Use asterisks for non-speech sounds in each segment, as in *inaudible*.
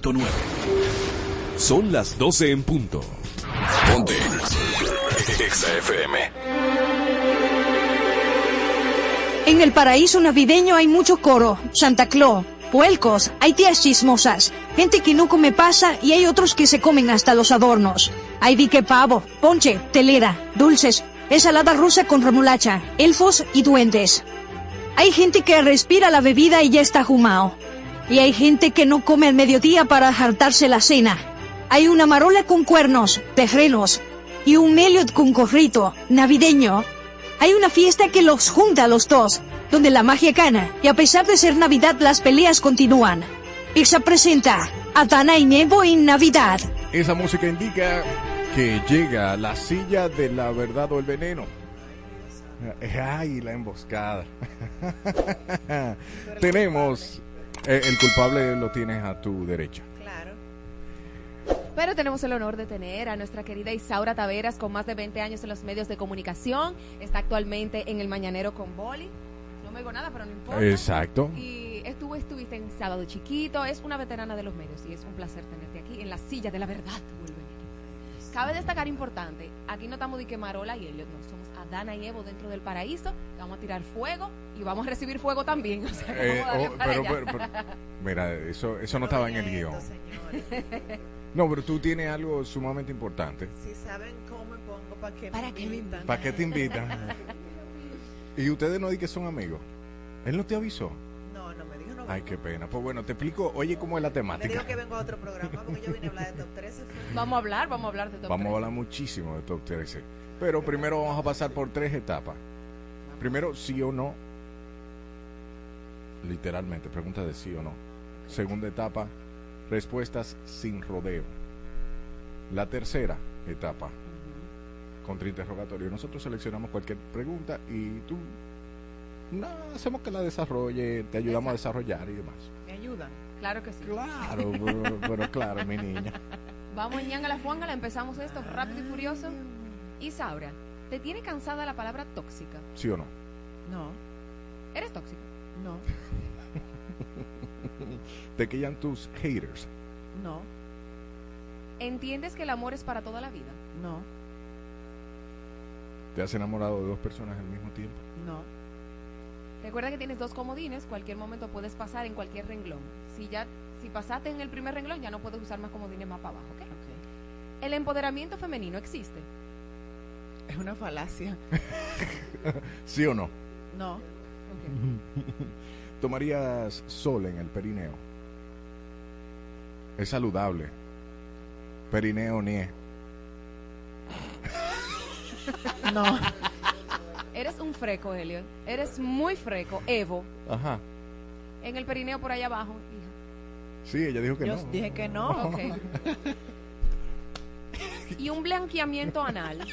96.9. Son las 12 en punto. Ponte. Exa FM. En el paraíso navideño hay mucho coro, Santa Claus, puelcos, hay tías chismosas, gente que no come pasa y hay otros que se comen hasta los adornos. Hay dique pavo, ponche, telera, dulces, ensalada rusa con remolacha, elfos y duendes. Hay gente que respira la bebida y ya está jumao. Y hay gente que no come al mediodía para jartarse la cena. Hay una marola con cuernos, terrenos, y un meliot con corrito, navideño. Hay una fiesta que los junta a los dos, donde la magia gana, y a pesar de ser Navidad las peleas continúan. Pizza presenta Atana y Nebo en Navidad. Esa música indica que llega la silla de la verdad o el veneno. Ay, la emboscada. *laughs* Tenemos, eh, el culpable lo tienes a tu derecha. Claro. Pero tenemos el honor de tener a nuestra querida Isaura Taveras con más de 20 años en los medios de comunicación. Está actualmente en el Mañanero con Boli. No me digo nada, pero no importa. Exacto. Y estuvo, estuviste en Sábado Chiquito. Es una veterana de los medios y es un placer tenerte aquí en la silla de la verdad. Cabe destacar importante, aquí no estamos de que Marola y Elliot, no, somos Adana y Evo dentro del paraíso, vamos a tirar fuego y vamos a recibir fuego también. *laughs* O sea, Eh, vamos oh, pero, pero- pero- mira, eso, eso no estaba en el guion. No, pero tú tienes algo sumamente importante. Si saben cómo me pongo, ¿para qué ¿Para me invitan? ¿Para qué te invitan? *laughs* y ustedes no di que son amigos. Él no te avisó. No, no me dijo, no. Ay, qué pena. Pues bueno, te explico, oye, cómo es la Me temática. dijo que vengo a otro programa porque yo vine a hablar de top 13. fue. Vamos a hablar, vamos a hablar de todo. Vamos a hablar muchísimo de Top 13. Pero primero vamos a pasar por tres etapas. Primero, sí o no. Literalmente, pregunta de sí o no. Segunda etapa, respuestas sin rodeo. La tercera etapa, contrainterrogatorio. Nosotros seleccionamos cualquier pregunta y tú no, hacemos que la desarrolle, te ayudamos a desarrollar y demás. Me ayudan. Claro que sí. Claro, pero, pero claro, mi niña. *laughs* Vamos, ñanga la fuangala, empezamos esto rápido y furioso. Isaura, ¿te tiene cansada la palabra tóxica? ¿Sí o no? No, ¿Eres tóxica? no, *laughs* Te quillan tus haters. no, ¿Entiendes que el amor es para toda la vida? no, ¿Te has enamorado de dos personas al mismo tiempo? no. Recuerda que tienes dos comodines, cualquier momento puedes pasar en cualquier renglón. Si ya si pasaste en el primer renglón, ya no puedes usar más comodines más para abajo, ¿ok? Ok. El empoderamiento femenino existe. Es una falacia. *laughs* ¿Sí o no? No. *laughs* ¿Tomarías sol en el perineo? Es saludable. Perineo nie. *laughs* no. Eres un freco, Elliot. Eres muy freco, Evo. Ajá. En el perineo por allá abajo, hija. Sí, ella dijo que Yo no. dije que no. Ok. y un blanqueamiento anal.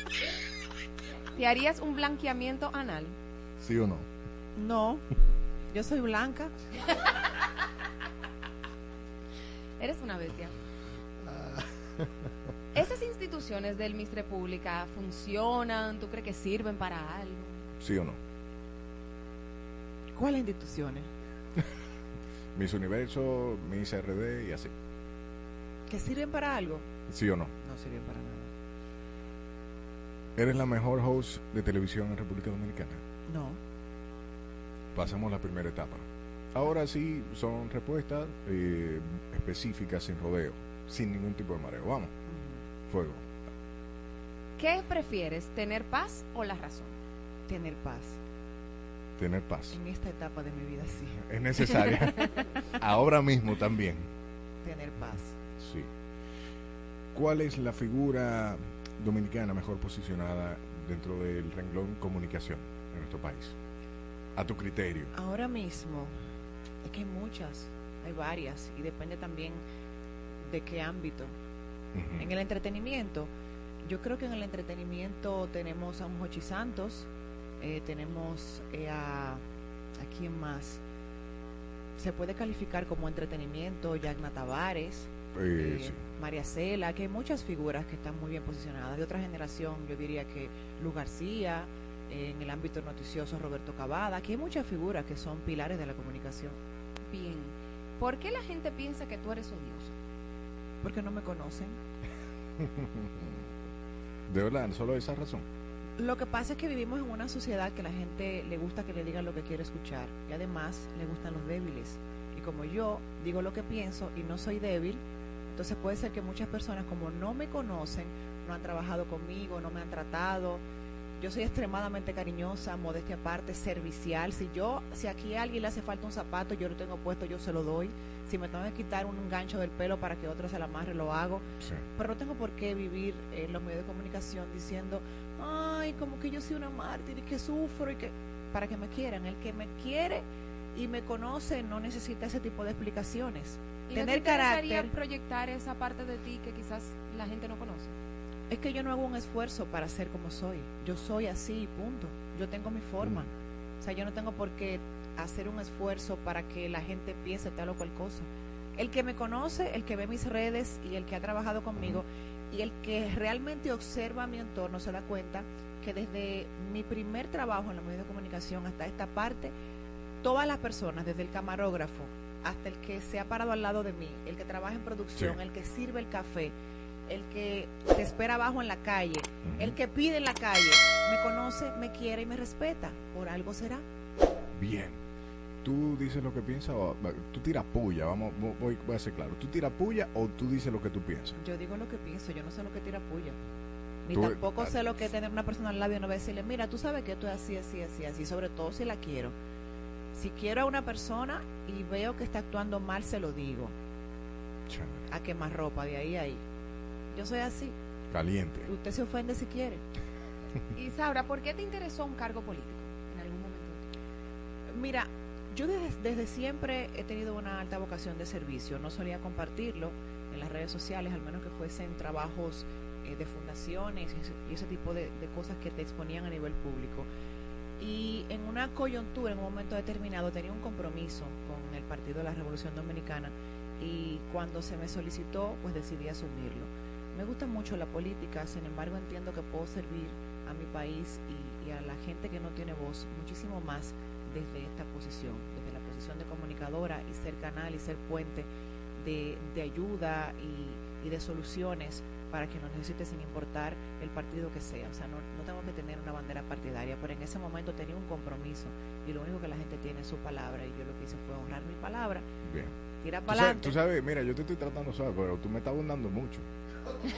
¿Te harías un blanqueamiento anal? ¿Sí o no? No. Yo soy blanca. *laughs* Eres una bestia. ¿Esas instituciones del Miss República funcionan? ¿Tú crees que sirven para algo? ¿Sí o no? ¿Cuáles instituciones? *laughs* Miss Universo, Miss RD y así. ¿Que sirven para algo? ¿Sí o no? No sirven para nada. ¿Eres la mejor host de televisión en República Dominicana? No. Pasamos la primera etapa. Ahora sí son respuestas eh, específicas, sin rodeo, sin ningún tipo de mareo. Vamos, fuego. ¿Qué prefieres, tener paz o la razón? Tener paz. Tener paz. En esta etapa de mi vida, sí. Es necesaria. *laughs* Ahora mismo también. Tener paz. Sí. ¿Cuál es la figura dominicana mejor posicionada dentro del renglón comunicación en nuestro país? A tu criterio. Ahora mismo, es que hay muchas, hay varias, y depende también de qué ámbito. En el entretenimiento, yo creo que en el entretenimiento tenemos a un Jochi Santos, eh, tenemos eh, a, a quién más. Se puede calificar como entretenimiento, Yagna Tavares. Eh, eh, sí. María Cela, que hay muchas figuras que están muy bien posicionadas. De otra generación, yo diría que Luz García, eh, en el ámbito noticioso Roberto Cavada, que hay muchas figuras que son pilares de la comunicación. Bien. ¿Por qué la gente piensa que tú eres odioso? Porque no me conocen. *laughs* De verdad, solo esa razón. Lo que pasa es que vivimos en una sociedad que la gente le gusta que le digan lo que quiere escuchar y además le gustan los débiles. Y como yo digo lo que pienso y no soy débil, entonces puede ser que muchas personas como no me conocen, no han trabajado conmigo, no me han tratado. Yo soy extremadamente cariñosa, modestia aparte, servicial. Si yo, si aquí a alguien le hace falta un zapato, yo lo tengo puesto, yo se lo doy. Si me tengo que quitar un gancho del pelo para que otro se la amarre, lo hago. Sí. Pero no tengo por qué vivir en los medios de comunicación diciendo, ay, como que yo soy una mártir y que sufro y que para que me quieran. El que me quiere y me conoce no necesita ese tipo de explicaciones. ¿Y no te Tener interesaría carácter proyectar esa parte de ti que quizás la gente no conoce? es que yo no hago un esfuerzo para ser como soy. Yo soy así punto. Yo tengo mi forma. O sea, yo no tengo por qué hacer un esfuerzo para que la gente piense tal o cual cosa. El que me conoce, el que ve mis redes y el que ha trabajado conmigo y el que realmente observa mi entorno se da cuenta que desde mi primer trabajo en los medios de comunicación hasta esta parte, todas las personas, desde el camarógrafo hasta el que se ha parado al lado de mí, el que trabaja en producción, Sí. el que sirve el café, el que te espera abajo en la calle, el que pide en la calle, me conoce, me quiere y me respeta. Por algo será. Bien. Tú dices lo que piensas o tú tiras puya, vamos, vo- voy, voy a ser claro. ¿Tú tiras puya o tú dices lo que tú piensas? Yo digo lo que pienso, yo no sé lo que tira puya. Ni Tú- tampoco ah. sé lo que es tener una persona al lado y no va a decirle, mira, tú sabes que esto es así, así, así, así, sobre todo si la quiero. Si quiero a una persona y veo que está actuando mal, se lo digo. A quemar ropa, de ahí a ahí. Yo soy así. Caliente. Usted se ofende si quiere. *laughs* Y Saura, ¿por qué te interesó un cargo político en algún momento? Mira, yo desde, desde siempre he tenido una alta vocación de servicio. No solía compartirlo en las redes sociales, al menos que fuesen trabajos eh, de fundaciones y ese, y ese tipo de, de cosas que te exponían a nivel público. Y en una coyuntura, en un momento determinado, tenía un compromiso con el Partido de la Revolución Dominicana y cuando se me solicitó, pues decidí asumirlo. Me gusta mucho la política, sin embargo entiendo que puedo servir a mi país y, a la gente que no tiene voz muchísimo más desde esta posición, desde la posición de comunicadora y ser canal y ser puente de ayuda y, y de soluciones para que nos necesite sin importar el partido que sea. O sea, no, no tengo que tener una bandera partidaria, pero en ese momento tenía un compromiso y lo único que la gente tiene es su palabra y yo lo que hice fue honrar mi palabra, Bien. tirar Tú para adelante. tú sabes, mira, yo te estoy tratando suave, pero tú me estás abundando mucho. *laughs*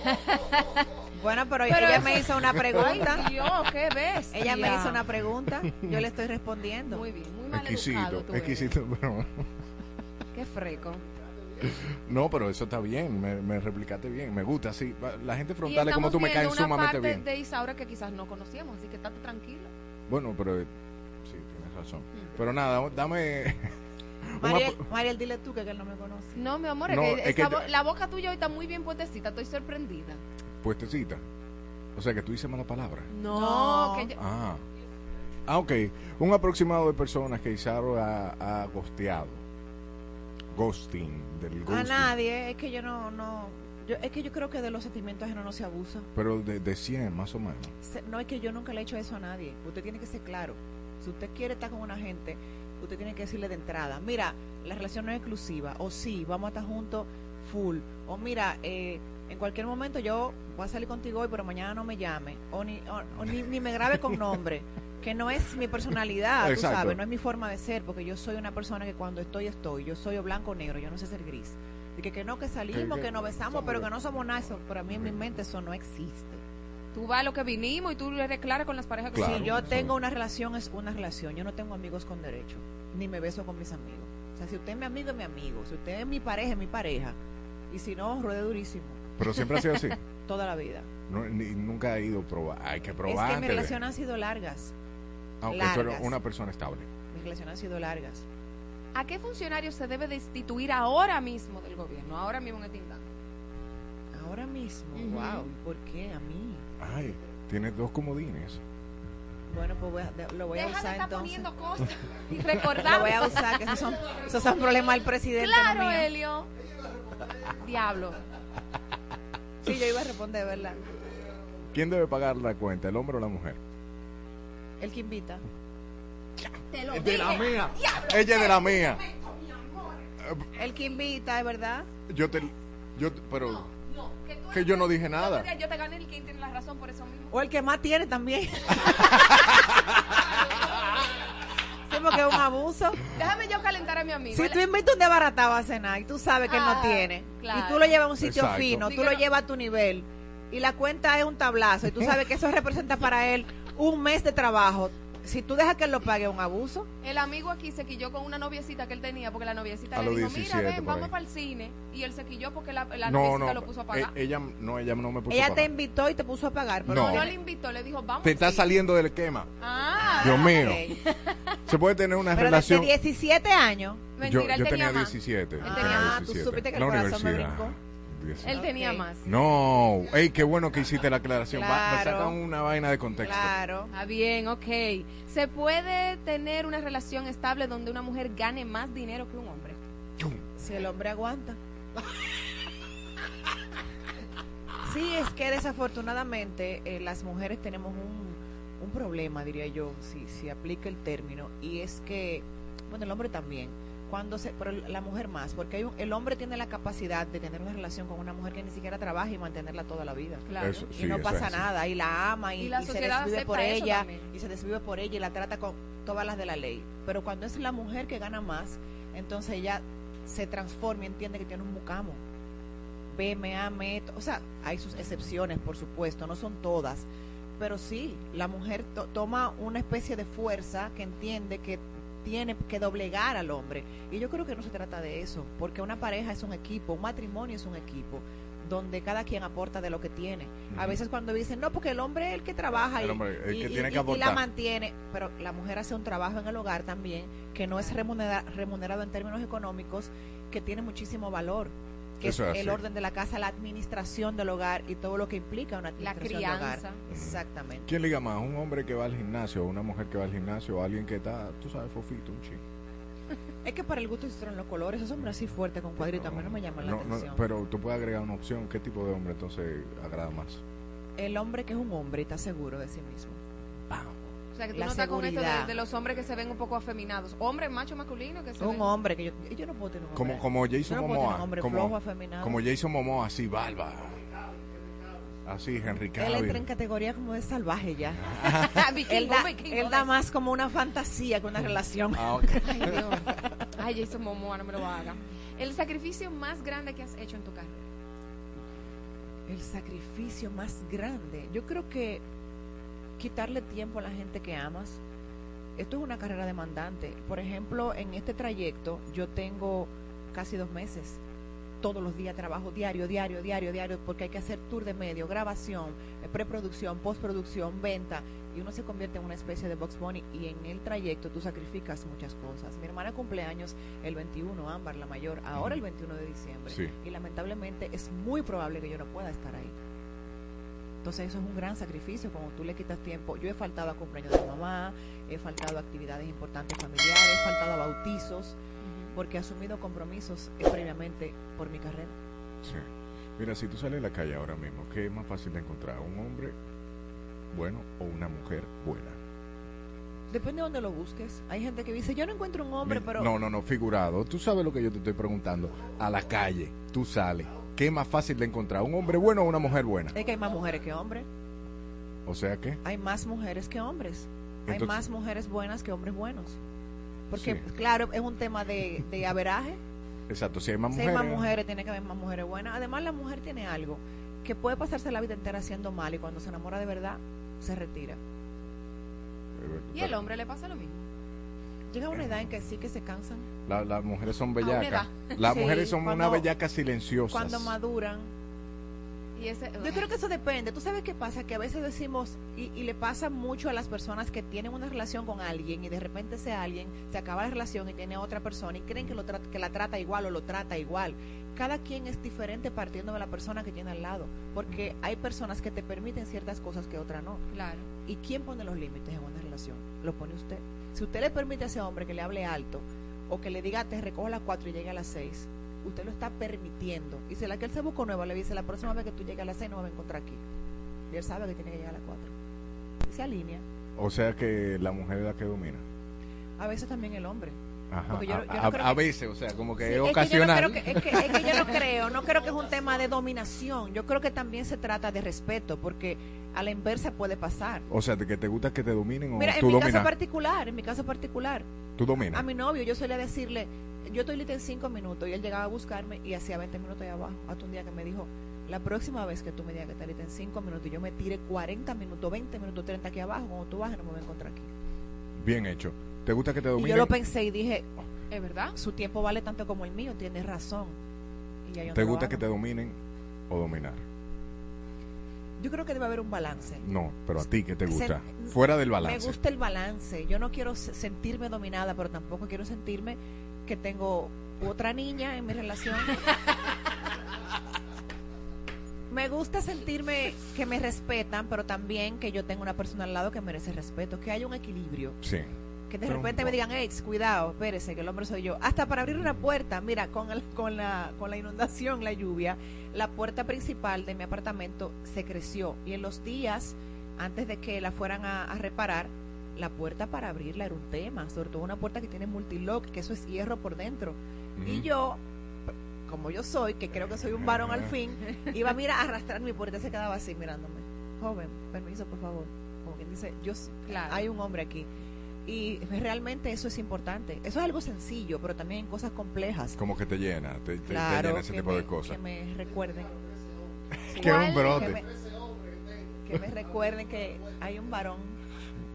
Bueno, pero, Pero ella eso- me hizo una *laughs* pregunta. Ay, Dios, qué ves. Ella me hizo una pregunta, yo le estoy respondiendo. Muy bien, muy mal Exquisito, educado tú exquisito, pero... Qué freco. *laughs* No, pero eso está bien, me, me replicaste bien, me gusta, sí. La gente frontal es como tú me caes una sumamente parte bien. de Isaura que quizás no conocíamos, así que estate tranquilo. Bueno, pero eh, sí, tienes razón. Mm. Pero nada, dame... *laughs* Mariel, Mariel, dile tú que él no me conoce. No, mi amor, No, es que, es esa la boca tuya hoy está muy bien puestecita, estoy sorprendida. puestecita. O sea, que tú dices mala palabra. No, No. que yo- Ah. Ah, ok. Un aproximado de personas que Isaro ha, ha gosteado. Ghosting, del A nadie, es que yo no, no, yo, es que yo creo que de los sentimientos ajenos no se abusa. Pero de, de 100, más o menos. No es que yo nunca le he hecho eso a nadie. Usted tiene que ser claro. Si usted quiere estar con una gente, usted tiene que decirle de entrada, mira, la relación no es exclusiva, o sí, vamos a estar juntos full, o mira, eh, en cualquier momento yo voy a salir contigo hoy, pero mañana no me llame, o ni, o- o ni, ni me grabe con *laughs* nombre, que no es mi personalidad, tú sabes, no es mi forma de ser, porque yo soy una persona que cuando estoy, estoy, yo soy o blanco o negro, yo no sé ser gris. Y que, que no, que salimos, Que- que, que nos besamos, pero que no somos nada, eso, pero a mí en mi mente eso no existe. tú vas a lo que vinimos y tú eres clara con las parejas que Claro. Si yo tengo es. una relación, es una relación. Yo no tengo amigos con derecho, ni me beso con mis amigos. O sea, si usted es mi amigo, es mi amigo. Si usted es mi pareja, es mi pareja. Y si no, ruede durísimo. Pero siempre ha sido así. *laughs* Toda la vida. No, ni- nunca ha ido a probar. Hay que es probar que antes mis de- relaciones han sido largas. Aunque largas. una persona estable. Mis relaciones han sido largas. ¿A qué funcionario se debe destituir ahora mismo del gobierno? Ahora mismo en este instante. Ahora mismo, Ujú. wow. ¿Por qué a mí? Ay, tienes dos comodines. Bueno, pues voy a- de- lo voy a Deja de usar estar entonces. poniendo cosas y *laughs* Lo recordando. voy a usar, que esos son, esos son problemas del presidente. no Claro. Helio. Diablo. Sí, yo iba a responder, ¿verdad? ¿Quién debe pagar la cuenta, el hombre o la mujer? El que invita. Te lo de la mía. Ella es de la mía. El que invita, es verdad. Yo te. Yo, te- pero. No, que, tú Que eres- yo no dije nada. Yo, yo te gané el quien tiene la razón por eso mismo. O el que más tiene también. *laughs* sí, porque es un abuso. Déjame yo calentar a mi amigo. Si tú invitas un desbaratado a cenar y tú sabes que él no Ah, tiene, claro. y tú lo llevas a un sitio Exacto. fino, tú lo llevas a tu nivel, y la cuenta es un tablazo, y tú sabes que eso representa para él un mes de trabajo, si tú dejas que él lo pague, es un abuso. El amigo aquí se quilló con una noviecita que él tenía porque la noviecita A le dijo, 17 mira, ven, vamos ahí. para el cine. Y él se quilló porque la, la no, noviecita no. lo puso a e- pagar. ella, no, ella no me puso a Ella te pagar. invitó y te puso a pagar, pero No. no le invitó, le dijo, vamos Te está cine". saliendo del esquema. Ah, Dios mío. Se puede tener una Pero relación. de 17 años. yo mentira, yo él tenía tenía más. 17. Él yo tenía tenía más. tú 17. supiste que el La corazón me brincó. 17. Él tenía más. No, ey, qué bueno que hiciste la aclaración. Va- me Claro. sacan una vaina de contexto. Claro. Ah, bien, ok. ¿Se puede tener una relación estable donde una mujer gane más dinero que un hombre? Si el hombre aguanta. Sí, es que desafortunadamente eh, las mujeres tenemos un, un problema, diría yo, si, si aplica el término, y es que, bueno, el hombre también, cuando se, pero la mujer más, porque hay un- el hombre tiene la capacidad de tener una relación con una mujer que ni siquiera trabaja y mantenerla toda la vida. Claro. Eso- Y no pasa es nada, y la ama y, Y la y se desvive por ella, también. y se desvive por ella y la trata con todas las de la ley. Pero cuando es la mujer que gana más, entonces ella se transforma y entiende que tiene un mucamo. Ve, me ame, o sea, hay sus excepciones, por supuesto, no son todas. Pero sí, la mujer to- toma una especie de fuerza que entiende que tiene que doblegar al hombre. Y yo creo que no se trata de eso, porque una pareja es un equipo, un matrimonio es un equipo, donde cada quien aporta de lo que tiene. A veces cuando dicen, no, porque el hombre es el que trabaja El y, hombre, y- que y- tiene que y- la mantiene, pero la mujer hace un trabajo en el hogar también que no es remunera- remunerado en términos económicos, que tiene muchísimo valor que Eso es el orden de la casa, la administración del hogar y todo lo que implica una La administración del hogar. crianza. Exactamente. ¿Quién liga más? ¿Un hombre que va al gimnasio o una mujer que va al gimnasio o alguien que está, tú sabes, fofito, un ching? Es que para el gusto se los colores, esos hombres así fuertes con cuadritos a mí no me llaman la No, no, atención. pero tú puedes agregar una opción. ¿Qué tipo de hombre entonces agrada más? El hombre que es un hombre y está seguro de sí mismo. O sea, que tú La no estás con esto de, seguridad. de los hombres que se ven un poco afeminados. Hombre, macho, masculino, que se Un ven- hombre que yo, yo no puedo tener un hombre. Como, como Jason no puedo tener un Momoa. hombre Como, flojo, afeminado. como Jason Momoa, así, barba. Así, Henry Él entra en Cavill. categoría como de salvaje ya. *laughs* Vikingo, él da, él más como una fantasía que una relación. *laughs* Ah, ok. *laughs* Ay, Dios. Ay, Jason Momoa, no me lo haga. El sacrificio más grande que has hecho en tu carrera. El sacrificio más grande. Yo creo que quitarle tiempo a la gente que amas. Esto es una carrera demandante. Por ejemplo, en este trayecto yo tengo casi dos meses. Todos los días trabajo diario, diario, diario, diario, porque hay que hacer tour de medio, grabación, eh, preproducción, postproducción, venta, y uno se convierte en una especie de box bunny y en el trayecto tú sacrificas muchas cosas. Mi hermana cumpleaños el 21, Ámbar, la mayor, ahora el 21 de diciembre Sí. y lamentablemente es muy probable que yo no pueda estar ahí. Entonces eso es un gran sacrificio cuando tú le quitas tiempo. Yo he faltado a cumpleaños de mamá, he faltado a actividades importantes familiares, he faltado a bautizos, porque he asumido compromisos eh, previamente por mi carrera. Sí. Mira, si tú sales a la calle ahora mismo, ¿qué es más fácil de encontrar? ¿Un hombre bueno o una mujer buena? Depende de donde lo busques. Hay gente que dice, yo no encuentro un hombre, Mi- pero... No, no, no, figurado. Tú sabes lo que yo te estoy preguntando. A la calle, tú sales. ¿Qué es más fácil de encontrar? ¿Un hombre bueno o una mujer buena? Es que hay más mujeres que hombres. O sea que, Hay más mujeres que hombres. hay más mujeres buenas que hombres buenos. Porque, Sí. claro, es un tema de, de averaje. exacto, si hay más Si hay mujeres. más mujeres, tiene que haber más mujeres buenas. Además, la mujer tiene algo que puede pasarse la vida entera haciendo mal y cuando se enamora de verdad, se retira. eh, Y el hombre le pasa lo mismo. Llega una edad en que sí que se cansan. La- las mujeres son bellacas. Las Sí, mujeres son una bellaca silenciosas. Cuando maduran. Y ese, Yo creo que eso depende. ¿Tú sabes qué pasa? Que a veces decimos, y, y le pasa mucho a las personas que tienen una relación con alguien y de repente ese alguien se acaba la relación y tiene otra persona y creen que, lo tra- que la trata igual o lo trata igual. Cada quien es diferente partiendo de la persona que tiene al lado. Porque hay personas que te permiten ciertas cosas que otras no. Claro. ¿Y quién pone los límites en una relación? Lo pone usted. Si usted le permite a ese hombre que le hable alto o que le diga te recojo a las 4 y llegue a las 6, usted lo está permitiendo. Y si la que él se buscó nueva, le dice, la próxima vez que tú llegues a las 6 no me va a encontrar aquí. Y él sabe que tiene que llegar a las 4. Y se alinea. O sea que la mujer es la que domina. A veces también el hombre. Ajá. Yo- a, yo no a- que- veces, o sea, como que Sí, es es que yo no ocasional. creo que, es que yo no creo, no creo que es un tema de dominación. Yo creo que también se trata de respeto, porque a la inversa puede pasar. O sea, de que te gusta que te dominen o Mira, en tú mi caso dominas. particular, en mi caso particular, Tú dominas. a mi novio yo solía decirle, yo estoy lista en 5 minutos y él llegaba a buscarme y hacía 20 minutos ahí abajo. Hasta un día que me dijo, la próxima vez que tú me digas que estás lista en 5 minutos y yo me tire 40 minutos, 20 minutos, 30 aquí abajo, cuando tú bajes no me voy a encontrar aquí. Bien hecho. ¿Te gusta que te Y dominen? yo lo pensé y dije, ¿Es verdad? su tiempo vale tanto como el mío, tienes razón. Y ¿Te gusta que te dominen o dominar? Yo creo que debe haber un balance. No, pero a ti, ¿qué te Se- gusta? Fuera del balance. Me gusta el balance. Yo no quiero se- sentirme dominada, pero tampoco quiero sentirme que tengo otra niña en mi relación. *laughs* me gusta sentirme que me respetan, pero también que yo tengo una persona al lado que merece respeto, que haya un equilibrio. Sí. Que de Pero- repente me digan, ex, cuidado, espérese, que el hombre soy yo. Hasta para abrir una puerta, mira, con, el- con, la, con la inundación, la lluvia, la puerta principal de mi apartamento se creció. Y en los días, antes de que la fueran a, a reparar, la puerta para abrirla era un tema. Sobre todo una puerta que tiene multilock, que eso es hierro por dentro. Y yo, como yo soy, que creo que soy un varón al fin, iba mira a arrastrar mi puerta y se quedaba así mirándome. Joven, permiso, por favor. Como quien dice, yo, Claro. hay un hombre aquí. Y realmente eso es es Eso es algo sencillo, pero también cosas complejas. Como que te llena, te, te- te Claro, llena ese que tipo me, de cosas. que me recuerden. *laughs* Que es un ¿Cuál- brote. Que me, que me recuerden que hay un varón.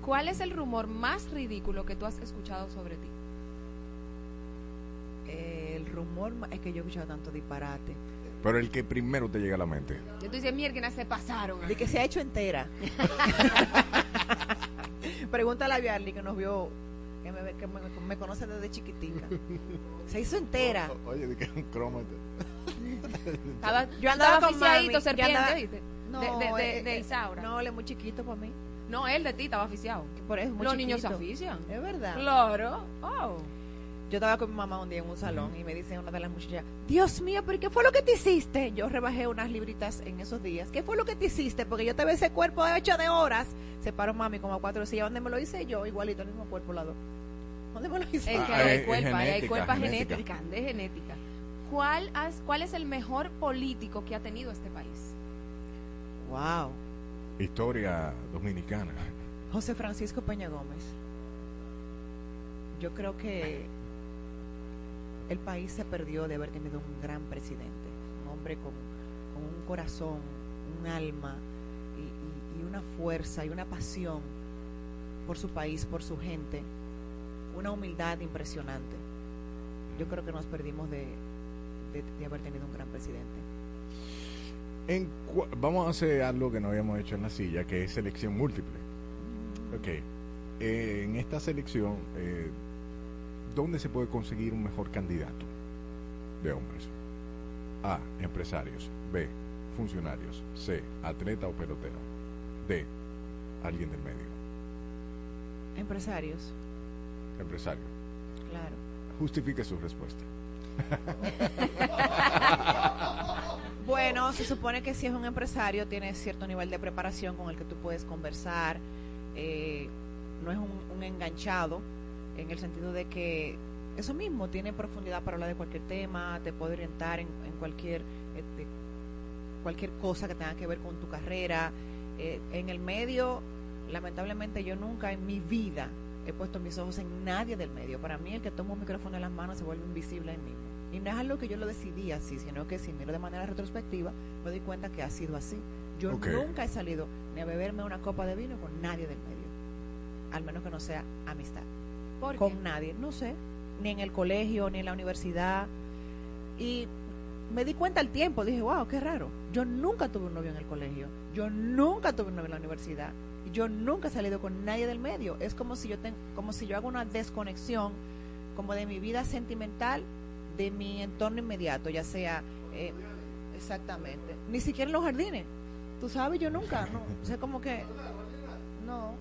¿Cuál es el rumor más ridículo que tú has escuchado sobre ti? El rumor es que yo he escuchado tanto disparate. Pero el que primero te llega a la mente. Yo tú dices, mierda, se pasaron. De que se ha hecho entera. *laughs* Pregúntale a Biarly que nos vio, que me, ve- que me, me conoce desde chiquitica. Se hizo entera. O- Oye, de que es un crómate. Estaba, *laughs* Yo andaba con aficiadito, mami, yo serpiente, andaba- ¿viste? No, de, de, de, eh, de eh, Isaura. No, él es muy chiquito para mí. No, él de ti estaba aficiado. que Por eso es muy Los niños se afician. Es verdad. Claro. Oh. Yo estaba con mi mamá un día en un salón y me dice una de las muchachas, Dios mío, pero ¿qué fue lo que te hiciste? Yo rebajé unas libritas en esos días. ¿Qué fue lo que te hiciste? Porque yo te ve ese cuerpo de ocho de horas. Se paró mami como a cuatro sillas. ¿Dónde me lo hice yo? Igualito, el mismo cuerpo lado. ¿Dónde me lo hice? Es que Ah, hay es cuerpa, hay genética, cuerpa genética. genética, de genética. ¿Cuál, has- ¿Cuál es el mejor político que ha tenido este país? Wow. Historia dominicana. José Francisco Peña Gómez. Yo creo que el país se perdió de haber tenido un gran presidente, un hombre con, un corazón, un alma y, una fuerza y una pasión por su país, por su gente, una humildad impresionante. Yo creo que nos perdimos de, de- haber tenido un gran presidente. Vamos a hacer algo que no habíamos hecho en la silla, que es selección múltiple. Ok. Eh, en esta selección, eh, ¿dónde se puede conseguir un mejor candidato de hombres? A. Empresarios. B. Funcionarios. C. Atleta o pelotero. D. Alguien del medio. Empresarios, Empresario. claro. Justifique su respuesta. *laughs* Bueno, se supone que si es un empresario tiene cierto nivel de preparación con el que tú puedes conversar, eh, no es un, un enganchado en el sentido de que eso mismo tiene profundidad para hablar de cualquier tema, te puede orientar en, en cualquier este, cualquier cosa que tenga que ver con tu carrera. Eh, en el medio, lamentablemente yo nunca en mi vida he puesto mis ojos en nadie del medio. Para mí el que toma un micrófono en las manos se vuelve invisible en mí. Y no es algo que yo lo decidí así, sino que si miro de manera retrospectiva, me doy cuenta que ha sido así. Yo nunca he salido ni a beberme una copa de vino con nadie del medio. Al menos que no sea amistad. ¿Por qué? Con nadie, no sé. Ni en el colegio, ni en la universidad. Y me di cuenta al tiempo, dije, wow, qué raro. Yo nunca tuve un novio en el colegio. Yo nunca tuve un novio en la universidad. Yo nunca he salido con nadie del medio. Es como si yo, ten- como si yo hago una desconexión como de mi vida sentimental de mi entorno inmediato, ya sea eh, exactamente, ni siquiera en los jardines. Tú sabes, yo nunca, no, o sea, como que no.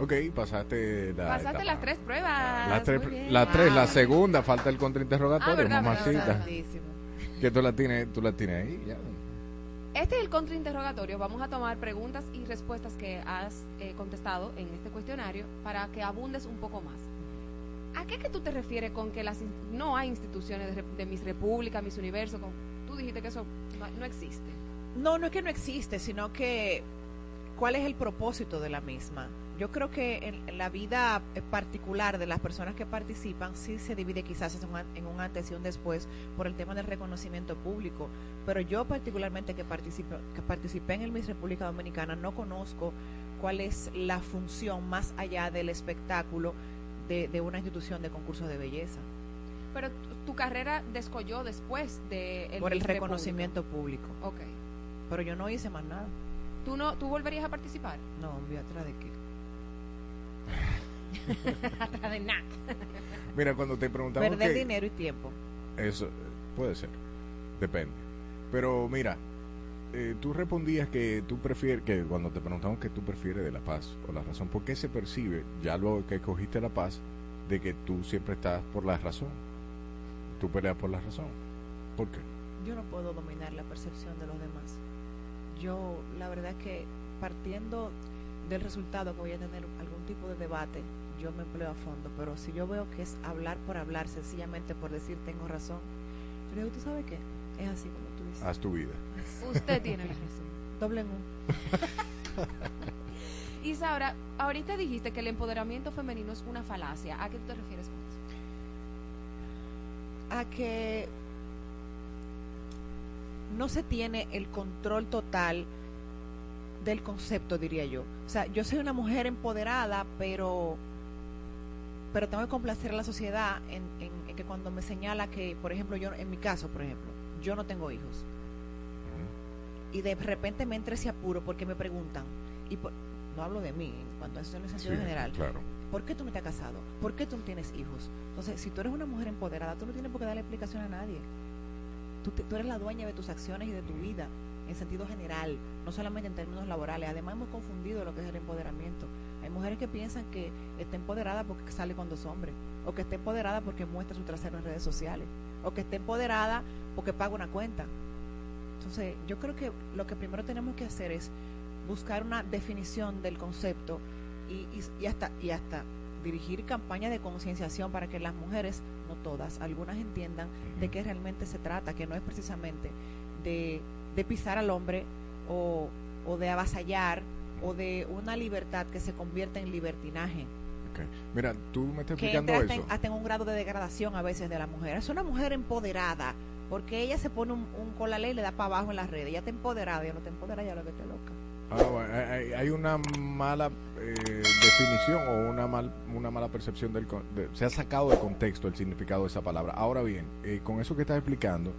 Ok, pasaste la Pasaste etapa. las tres pruebas. Las tres, la, tres, la Ah. segunda, falta el contrainterrogatorio, Ah, mamacita. Que tú la tienes, tú la tienes ahí, ya. Este es el contrainterrogatorio. Vamos a tomar preguntas y respuestas que has eh, contestado en este cuestionario para que abundes un poco más. ¿A qué que tú te refieres con que las no hay instituciones de, de Miss República, Miss Universo? Con, tú dijiste que eso no, no existe. No, no es que no existe, sino que cuál es el propósito de la misma. Yo creo que en, la vida eh, particular de las personas que participan sí se divide quizás en un, antes y un después por el tema del reconocimiento público. Pero yo particularmente que participé, que participé en el Miss República Dominicana no conozco cuál es la función más allá del espectáculo de, de una institución de concursos de belleza. Pero tu, carrera descolló después de por el Miss reconocimiento público. República. Ok. Pero yo no hice más nada. ¿Tú, no, ¿Tú volverías a participar? No, voy atrás de qué. Atrás *laughs* de nada. Mira, cuando te preguntamos Perder que- dinero y tiempo. Eso puede ser, depende. Pero mira, eh, tú respondías que tú prefieres, que cuando te preguntamos que tú prefieres de la paz o la razón, ¿por qué se percibe, ya luego que cogiste la paz, de que tú siempre estás por la razón? Tú peleas por la razón. ¿Por qué? Yo no puedo dominar la percepción de los demás. Yo, la verdad es que partiendo del resultado que voy a tener algún tipo de debate, yo me empleo a fondo. Pero si yo veo que es hablar por hablar, sencillamente por decir tengo razón, yo digo, ¿tú sabes qué? Es así como tú dices. Haz tu vida. Usted tiene la razón. *laughs* Doble en un. *laughs* Isaura, ahorita dijiste que el empoderamiento femenino es una falacia. ¿A qué tú te refieres con eso? a que no se tiene el control total del concepto, diría yo. O sea, yo soy una mujer empoderada, pero pero tengo que complacer a la sociedad en, en- en que cuando me señala que, por ejemplo, yo, en mi caso, por ejemplo, yo no tengo hijos. Y de repente me entra ese apuro porque me preguntan, y por- no hablo de mí, cuando eso es en el sentido Sí, general, Claro. ¿por qué tú no te has casado? ¿Por qué tú no tienes hijos? Entonces, si tú eres una mujer empoderada, tú no tienes por qué darle explicación a nadie. Tú, te- tú eres la dueña de tus acciones y de tu vida, en sentido general, no solamente en términos laborales. Además, hemos confundido lo que es el empoderamiento. Hay mujeres que piensan que está empoderada porque sale con dos hombres, o que está empoderada porque muestra su trasero en redes sociales, o que está empoderada porque paga una cuenta. Entonces, yo creo que lo que primero tenemos que hacer es buscar una definición del concepto y, y- y hasta y hasta dirigir campañas de concienciación para que las mujeres, no todas, algunas entiendan de qué realmente se trata, que no es precisamente de, de pisar al hombre o, o de avasallar o de una libertad que se convierte en libertinaje, Ok. Mira, tú me estás que explicando en, eso. hasta en un grado de degradación a veces de la mujer. Es una mujer empoderada, porque ella se pone un, un con la ley y le da para abajo en las redes. Ella está empoderada, ella no está empoderada, ya lo que está loca. Ah, bueno, hay, hay una mala eh, definición o una mal, una mala percepción del de- se ha sacado de contexto el significado de esa palabra. Ahora bien, eh, con eso que estás explicando,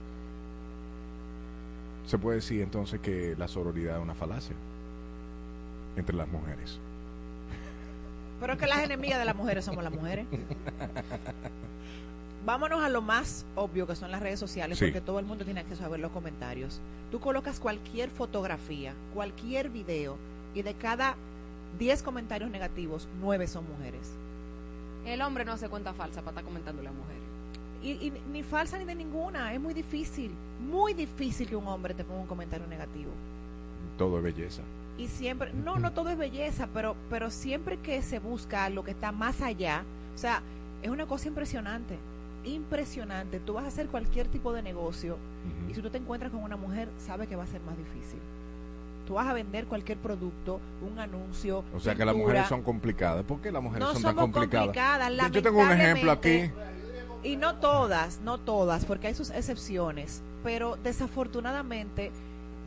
se puede decir entonces que la sororidad es una falacia entre las mujeres. Pero que las enemigas de las mujeres somos las mujeres. *laughs* Vámonos a lo más obvio que son las redes sociales, Sí. porque todo el mundo tiene acceso a ver los comentarios. Tú colocas cualquier fotografía, cualquier video, y de cada 10 comentarios negativos, 9 son mujeres. El hombre no hace cuenta falsa para estar comentando la mujer. Y, y ni falsa ni de ninguna, es muy difícil, muy difícil que un hombre te ponga un comentario negativo. Todo es belleza. y siempre, no, no todo es belleza, pero, pero siempre que se busca lo que está más allá, o sea, es una cosa impresionante, impresionante. Tú vas a hacer cualquier tipo de negocio y si tú te encuentras con una mujer, sabes que va a ser más difícil. Tú vas a vender cualquier producto, un anuncio. O sea que las mujeres son complicadas. ¿Por qué las mujeres no son tan complicadas? complicadas. Yo tengo un ejemplo aquí. Y no todas, no todas, porque hay sus excepciones, pero desafortunadamente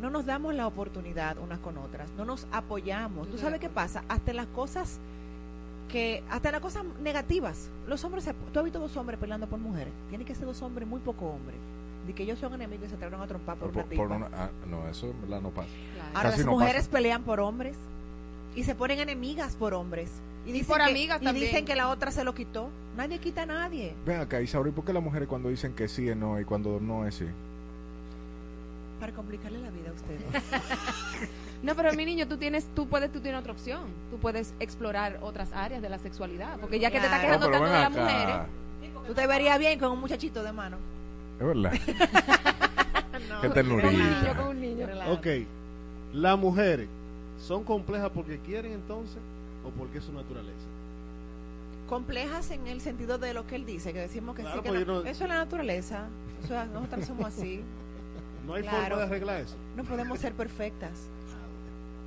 no nos damos la oportunidad unas con otras, no nos apoyamos. ¿Tú sabes qué pasa? Hasta en las cosas que, hasta en las cosas negativas, los hombres, se, tú has visto dos hombres peleando por mujeres, tienen que ser dos hombres muy poco hombres. De que ellos son enemigos y se trajeron a trompar por, Por- una por tipa. una- ah, no, eso en verdad no pasa. Claro. Ahora Casi las no mujeres pasa. pelean por hombres y se ponen enemigas por hombres. Y, dicen por que- amigas y también. dicen que la otra se lo quitó. Nadie quita a nadie. Ven acá, Isaura, ¿y por qué las mujeres cuando dicen que sí es no y cuando no es sí? Para complicarle la vida a ustedes. *laughs* No, pero mi niño, tú tienes, tú puedes, tú tienes otra opción. Tú puedes explorar otras áreas de la sexualidad. Porque ya que te está Claro. quejando No, tanto de las mujeres, Tú te verías bien con un muchachito de mano. Es verdad. *laughs* No, Qué con un niño, ternurita. con un niño. relajo. Ok, las mujeres son complejas porque quieren entonces o porque es su naturaleza. complejas en el sentido de lo que él dice, que decimos que Claro, sí, que pues no. eso es la naturaleza. Eso es- nosotros somos así. No hay Claro. forma de arreglar eso. No podemos ser perfectas.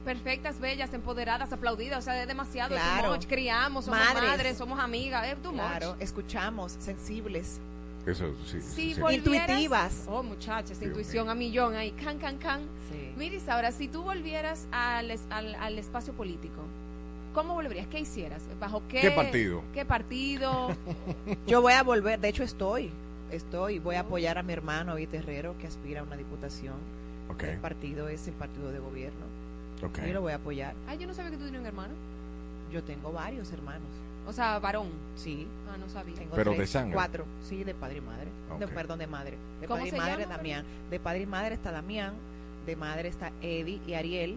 Perfectas, bellas, empoderadas, aplaudidas, o sea, es demasiado. Claro. too much. Criamos, somos Madres. madres, somos amigas, es too much. Claro, escuchamos, sensibles. Eso sí. Si sí. Intuitivas. Oh, muchachas, Dios intuición mío. a millón ahí, can, can, can. Sí. Miris, ahora, si tú volvieras al, es- al, al espacio político, ¿cómo volverías? ¿Qué hicieras? ¿Bajo qué? ¿Qué partido? ¿Qué partido? *laughs* Yo voy a volver, de hecho estoy, estoy, voy a apoyar a mi hermano Vite Herrero que aspira a una diputación. El partido es el partido de gobierno. Yo lo voy a apoyar. Ay, yo no sabía que tú tenías un hermano. Yo tengo varios hermanos. O sea, varón. Sí, Ah, no sabía. tengo Pero tres, de sangre. cuatro. Sí, de padre y madre. De- perdón, de madre. De ¿Cómo padre y se madre, llama, Damián. De padre y madre está Damián. De madre está Eddie y Ariel.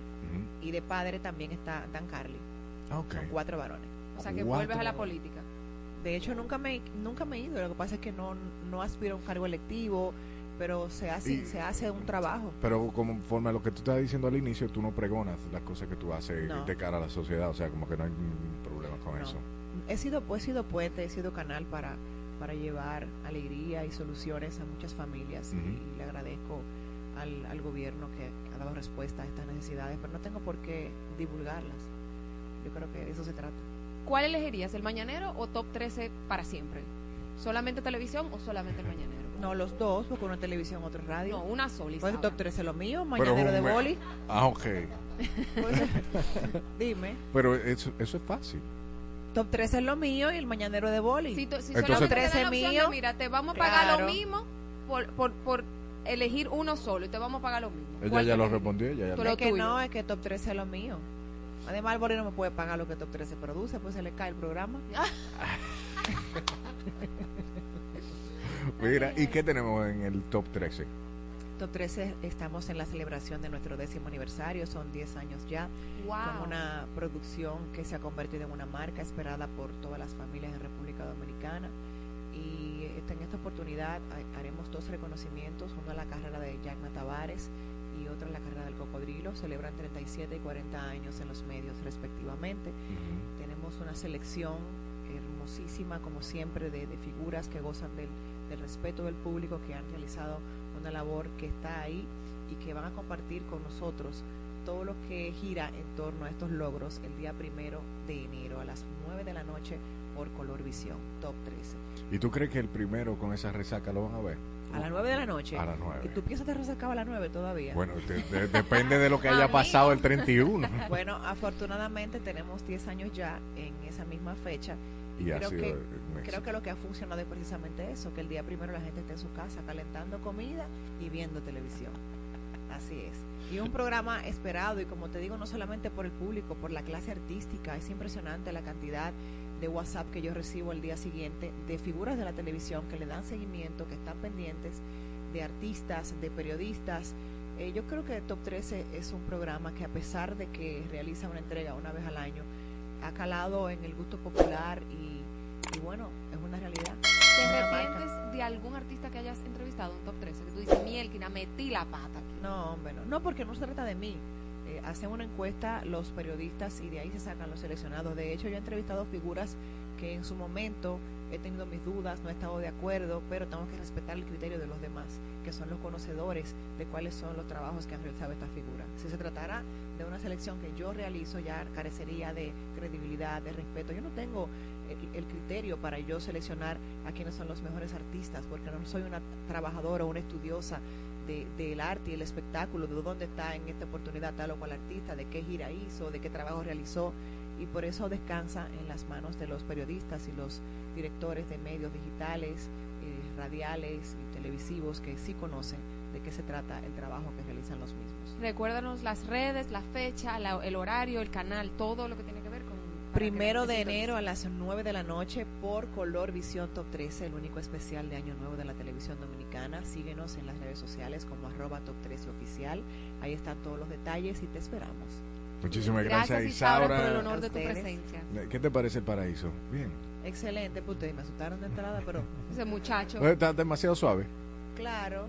Y de padre también está Dan Carly. Ah, ok. Son cuatro varones. O sea, que vuelves a la política. De hecho, nunca me, nunca me he ido. Lo que pasa es que no, no aspiro a un cargo electivo, pero se hace, Y- se hace un trabajo. Pero conforme a lo que tú estás diciendo al inicio, tú no pregonas las cosas que tú haces No. de cara a la sociedad, o sea, como que no hay problema con No. eso. He sido, he sido puente, he sido canal para, para llevar alegría y soluciones a muchas familias y, le agradezco al, al gobierno que ha dado respuesta a estas necesidades, pero no tengo por qué divulgarlas. Yo creo que de eso se trata. ¿Cuál elegirías, el mañanero o top 13 para siempre? ¿Solamente televisión o solamente el mañanero? No, los dos, porque uno es televisión, otro es radio. No, una sola. pues Isabel. top 13 lo mío, Pero mañanero de boli. Ah, ok. Pues, *laughs* dime, Pero eso, eso es fácil. top 13 es lo mío y el mañanero de boli. Si, si Entonces- solamente te dan 13 la opción de, mío. mira, te vamos a pagar Claro. lo mismo por, por, por elegir uno solo y te vamos a pagar lo mismo. Ella ¿Cuál ya lo respondió, ella ya lo- es que tuyo. no, es que top 13 es lo mío. Además, el boli no me puede pagar lo que top 13 produce, pues se le cae el programa. *laughs* Mira, ¿y qué tenemos en el top 13? Top 13 estamos en la celebración de nuestro décimo aniversario, son 10 años ya, Wow. con una producción que se ha convertido en una marca esperada por todas las familias en República Dominicana. Y esta- en esta oportunidad ha- haremos dos reconocimientos, uno a la carrera de Jackma Tavares y otro a la carrera del Cocodrilo. Celebran 37 y 40 años en los medios respectivamente. Tenemos una selección hermosísima, como siempre, de, de figuras que gozan del, del respeto del público, que han realizado una labor que está ahí y que van a compartir con nosotros todo lo que gira en torno a estos logros el día primero de enero a las 9 de la noche por Color Visión, Top 13. ¿Y tú crees que el primero con esa resaca lo van a ver? A las 9 de la noche. A las 9. ¿Y tú piensas que resacaba a las 9 todavía? Bueno, de- de- depende de lo que haya *laughs* pasado el 31. *laughs* Bueno, afortunadamente tenemos 10 años ya en esa misma fecha Y ha creo que-. Creo que lo que ha funcionado es precisamente eso, que el día primero la gente esté en su casa calentando comida y viendo televisión. Así es. Y un programa esperado y como te digo, no solamente por el público, por la clase artística. Es impresionante la cantidad de WhatsApp que yo recibo el día siguiente de figuras de la televisión que le dan seguimiento, que están pendientes de artistas, de periodistas. Eh, yo creo que Top 13 es un programa que a pesar de que realiza una entrega una vez al año, ha calado en el gusto popular y, y bueno, es una realidad. ¿Te marca. arrepientes de algún artista que hayas entrevistado en top 13? Que tú dices, mielquina, metí la pata aquí. No, hombre, no. No, porque no se trata de mí. Eh, hacen una encuesta los periodistas y de ahí se sacan los seleccionados. De hecho, yo he entrevistado figuras que en su momento he tenido mis dudas, no he estado de acuerdo, pero tengo que respetar el criterio de los demás, que son los conocedores de cuáles son los trabajos que han realizado estas figuras. Si se tratara de una selección que yo realizo, ya carecería de credibilidad, de respeto. Yo no tengo el, el criterio para yo seleccionar a quienes son los mejores artistas, porque no soy una trabajadora o una estudiosa de- del arte y el espectáculo, de dónde está en esta oportunidad tal o cual artista, de qué gira hizo, de qué trabajo realizó, y por eso descansa en las manos de los periodistas y los directores de medios digitales, eh, radiales y televisivos que sí conocen de qué se trata el trabajo que realizan los mismos. Recuérdanos las redes, la fecha, el horario, el canal, todo lo que tiene que ver Primero de enero a las 9 de la noche por Color Visión Top 13, el único especial de Año Nuevo de la televisión dominicana. Síguenos en las redes sociales como arroba Top 13 oficial. Ahí están todos los detalles y te esperamos. Muchísimas gracias, Gracias, Isaura, por el honor de tu presencia. ¿Qué te parece el paraíso? Bien. Excelente, pues ustedes me asustaron de entrada, pero *laughs* Ese muchacho. Bueno, Está demasiado suave. claro.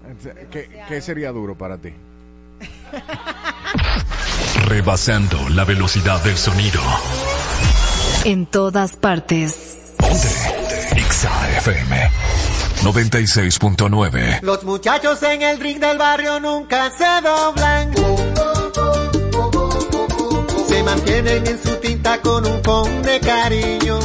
¿Qué, demasiado. qué sería duro para ti? *laughs* Rebasando la velocidad del sonido. En todas partes. Ponte. Exa FM 96.9. Los muchachos en el ring del barrio nunca se doblan. Se mantienen en su tinta con un con de cariño.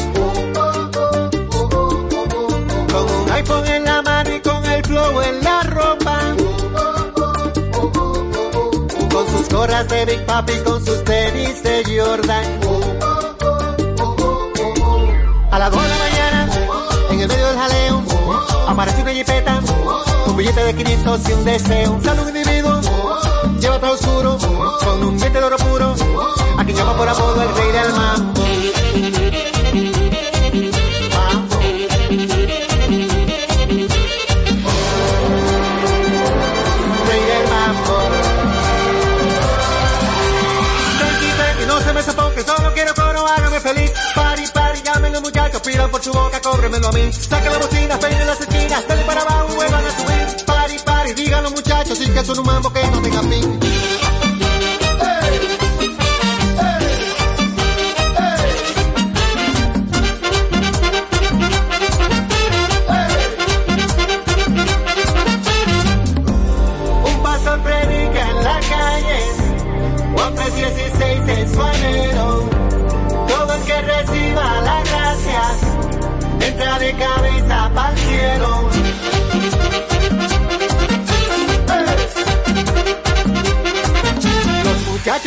Sus gorras de Big Papi, con sus tenis de Jordan. A las 2 de la mañana, en el medio del jaleo, aparece una jipeta, un billete de 500 y un deseo. Un individuo, lleva todo oscuro, con un billete de oro puro, a quien llama por apodo el rey del. Mambo. Su boca, cóbremelo a mí. Saca la bocina, peinen las esquinas, dale para abajo, vuelvan a subir. Pari, pari, digan los muchachos, sí que son un mambo que no tenga fin.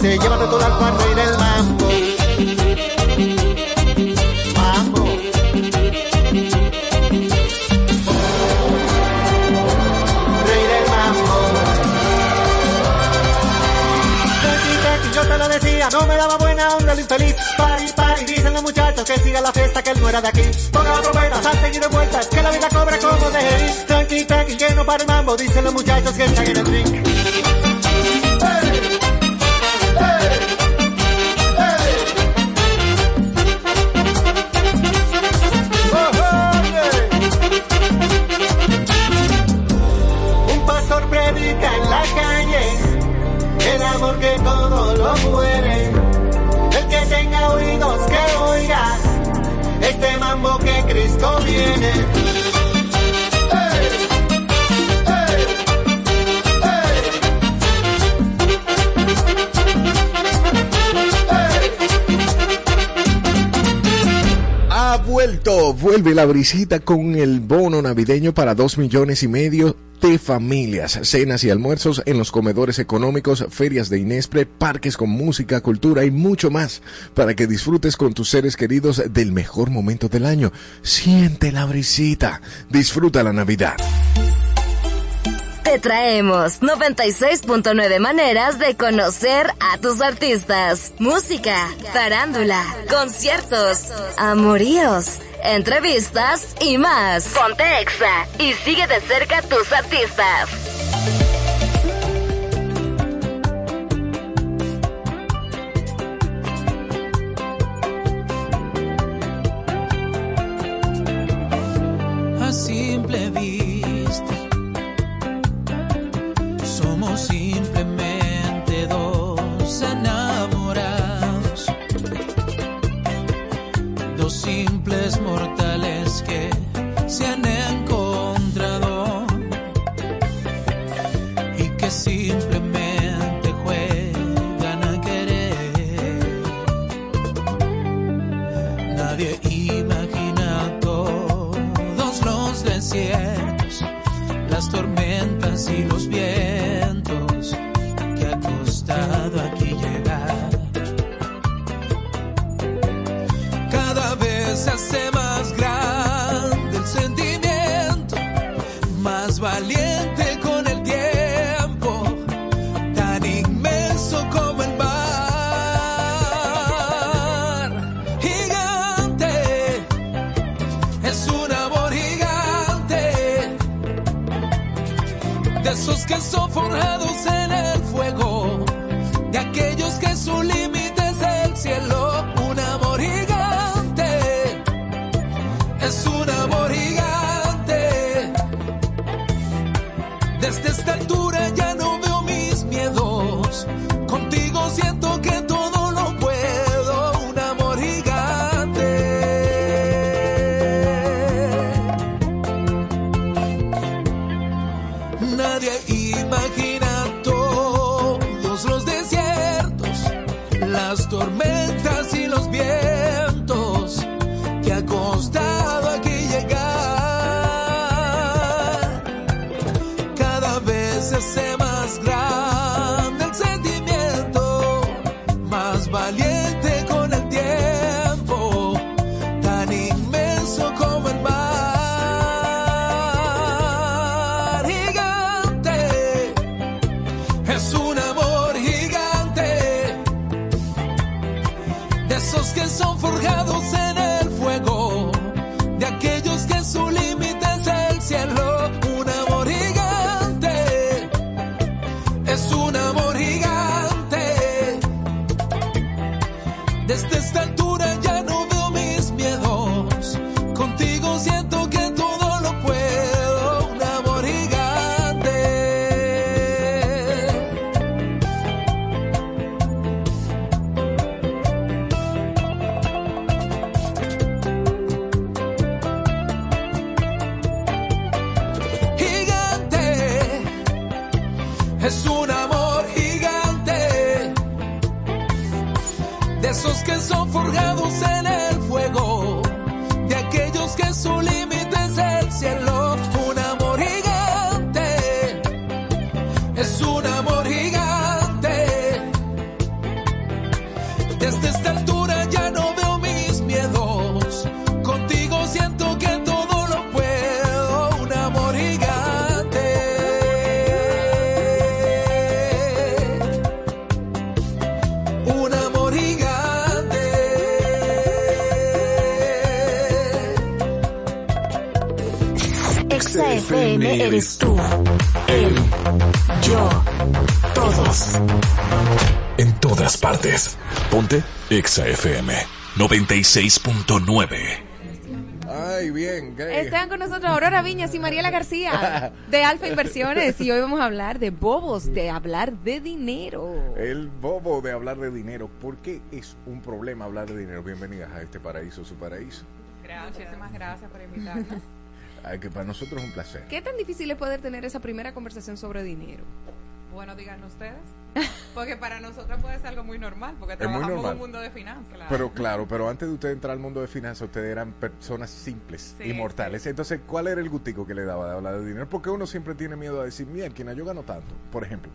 se lleva todo al cual rey del mambo. Mambo. rey del mambo. Tranqui, yo te lo decía, no me daba buena onda el infeliz. Pari, pari, dicen los muchachos que siga la fiesta, que él no era de aquí. Ponga la trompeta, salten y de vueltas, que la vida cobra como de. Tranqui, tranqui, que no para el mambo, dicen los muchachos que están en el ring. Amor que todo lo muere. El que tenga oídos que oiga este mambo que Cristo viene. Vuelve la brisita con el bono navideño para dos millones y medio de familias, cenas y almuerzos en los comedores económicos, ferias de Inespre, parques con música, cultura y mucho más para que disfrutes con tus seres queridos del mejor momento del año. Siente la brisita, disfruta la Navidad. Te traemos 96.9 maneras de conocer a tus artistas. Música, farándula, conciertos, amoríos, entrevistas y más. Ponte Exa y sigue de cerca a tus artistas. simplemente juegan a querer. Nadie imagina todos los desiertos, las tormentas y los vientos. Ponte Exa FM 96.9. Ay, bien, gay. Están con nosotros Aurora Viñas y Mariela García *laughs* de Alfa Inversiones y hoy vamos a hablar de bobos, de hablar de dinero. El bobo de hablar de dinero. ¿Por qué es un problema hablar de dinero? Bienvenidas a este paraíso, su paraíso. Gracias, muchísimas gracias por invitarnos. *laughs* Ay, que para nosotros es un placer. ¿Qué tan difícil es poder tener esa primera conversación sobre dinero? bueno, díganlo ustedes. Porque para nosotros puede ser algo muy normal, porque Es trabajamos en normal. un mundo de finanzas. Pero claro, pero antes de usted entrar al mundo de finanzas, ustedes eran personas simples Sí, y mortales. Entonces, ¿cuál era el gustico que le daba de hablar de dinero? Porque uno siempre tiene miedo a decir, mira, quien yo gano tanto, por ejemplo.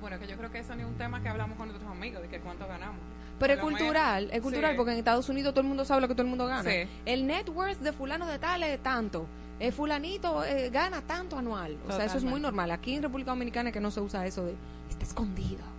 Bueno, que yo creo que eso ni es un tema que hablamos con nuestros amigos, de que cuánto ganamos. Pero es cultural, es cultural sí. porque en Estados Unidos todo el mundo sabe lo que todo el mundo gana. Sí. El net worth de fulano de tal es tanto. El fulanito eh, gana tanto anual. O sea, eso es muy normal. Aquí en República Dominicana que no se usa eso de está escondido.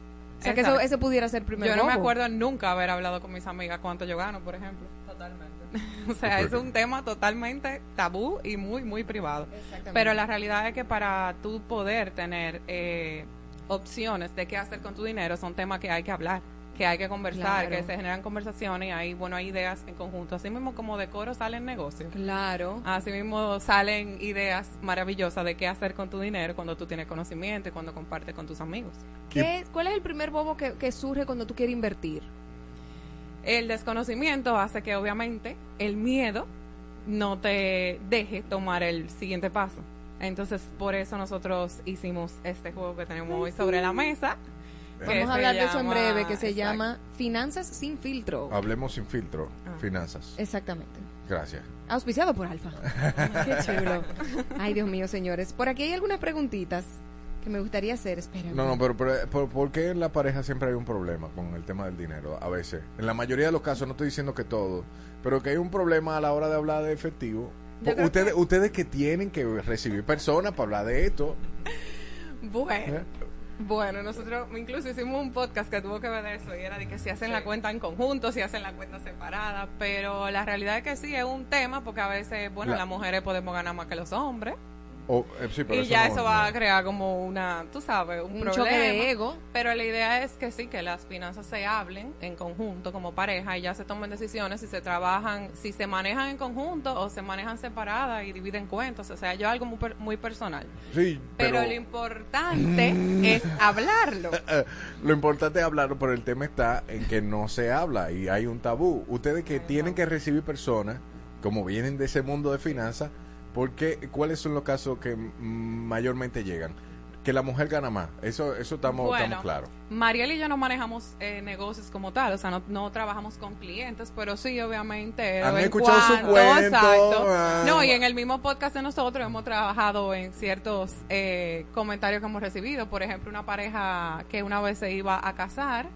O sea, que eso, pudiera ser el primer Yo no me acuerdo nunca haber hablado con mis amigas cuánto yo gano, por ejemplo. Totalmente. *laughs* o sea, es un tema totalmente tabú y muy, muy privado. Exactamente. Pero la realidad es que para tú poder tener eh, opciones de qué hacer con tu dinero, son temas que hay que hablar, que hay que conversar, Claro. que se generan conversaciones y hay, bueno, hay ideas en conjunto. Así mismo como de coro salen negocios. Claro. Así mismo salen ideas maravillosas de qué hacer con tu dinero cuando tú tienes conocimiento y cuando compartes con tus amigos. ¿Qué- ¿Cuál es el primer bobo que, que surge cuando tú quieres invertir? El desconocimiento hace que obviamente el miedo no te deje tomar el siguiente paso. Entonces, por eso nosotros hicimos este juego que tenemos hoy sobre la mesa. Que Vamos a hablar de eso en breve, que se exacto. llama Finanzas sin filtro. Hablemos sin filtro, Ah. finanzas. Exactamente. Gracias. Auspiciado por Alfa. *laughs* Qué chulo. Ay, Dios mío, señores. Por aquí hay algunas preguntitas que me gustaría hacer. Espera. No, no, pero, pero ¿por, por qué en la pareja siempre hay un problema con el tema del dinero? A veces. En la mayoría de los casos, no estoy diciendo que todo, pero que hay un problema a la hora de hablar de efectivo. Ustedes, ustedes que tienen que recibir personas para hablar de esto. *laughs* Bueno, ¿eh? Bueno, nosotros incluso hicimos un podcast que tuvo que ver de eso y era de que si hacen la cuenta en conjunto, si hacen la cuenta separada, pero la realidad es que sí es un tema porque a veces, bueno, La- las mujeres podemos ganar más que los hombres. O, eh, sí, pero y ya no- eso va a crear como una, tú sabes, un, Un problema. choque de ego. Pero la idea es que sí, que las finanzas se hablen en conjunto como pareja y ya se tomen decisiones si se trabajan, si se manejan en conjunto o se manejan separadas y dividen cuentos. O sea, yo algo muy, muy personal. Sí, Pero, pero, lo importante *laughs* es hablarlo. Eh, lo importante es hablarlo, pero el tema está en que no se habla y hay un tabú. Ustedes que tienen que recibir personas, como vienen de ese mundo de finanzas, porque ¿cuáles son los casos que mayormente llegan? Que la mujer gana más. Eso eso estamos, Bueno, estamos claros. Mariel y yo no manejamos eh, negocios como tal, o sea, no, no trabajamos con clientes, pero sí, obviamente. Han escuchado su cuando, cuento, exacto. ah. No, y en el mismo podcast de nosotros hemos trabajado en ciertos eh, comentarios que hemos recibido. Por ejemplo, una pareja que una vez se iba a casar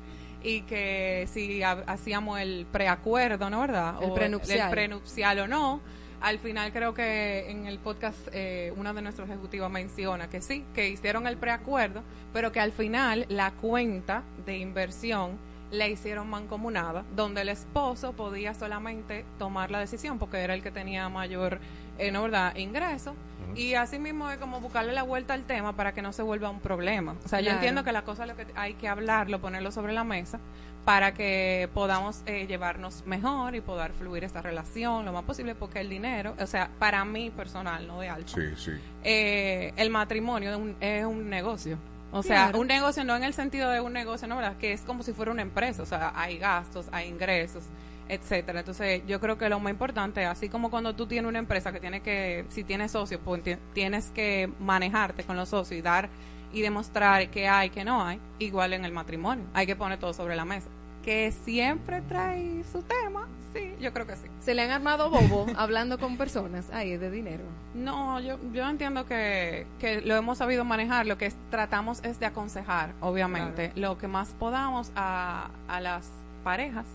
y que si ha- hacíamos el preacuerdo, ¿no verdad? El O prenupcial. el prenupcial o no. Al final creo que en el podcast eh, una de nuestros ejecutivos menciona que sí, que hicieron el preacuerdo, pero que al final la cuenta de inversión la hicieron mancomunada, donde el esposo podía solamente tomar la decisión porque era el que tenía mayor, eh, ¿no verdad?, ingreso. Y así mismo es como buscarle la vuelta al tema para que no se vuelva un problema. O sea, yo entiendo que la cosa lo que hay que hablarlo, ponerlo sobre la mesa para que podamos eh, llevarnos mejor y poder fluir esta relación lo más posible porque el dinero, o sea, para mí personal, no de Sí, sí. eh, el matrimonio es un, es un negocio. O sea, Claro. un negocio no en el sentido de un negocio, no, ¿verdad? Que es como si fuera una empresa, o sea, hay gastos, hay ingresos, etcétera. Entonces, yo creo que lo más importante, así como cuando tú tienes una empresa que tiene que, si tienes socios, pues ti- tienes que manejarte con los socios y dar y demostrar que hay, que no hay, igual en el matrimonio. Hay que poner todo sobre la mesa. Que siempre trae su tema, sí, yo creo que sí. Se le han armado bobo *laughs* hablando con personas ahí de dinero. No, yo, yo entiendo que, que lo hemos sabido manejar. Lo que es- tratamos es de aconsejar, obviamente, lo que más podamos a, a las parejas.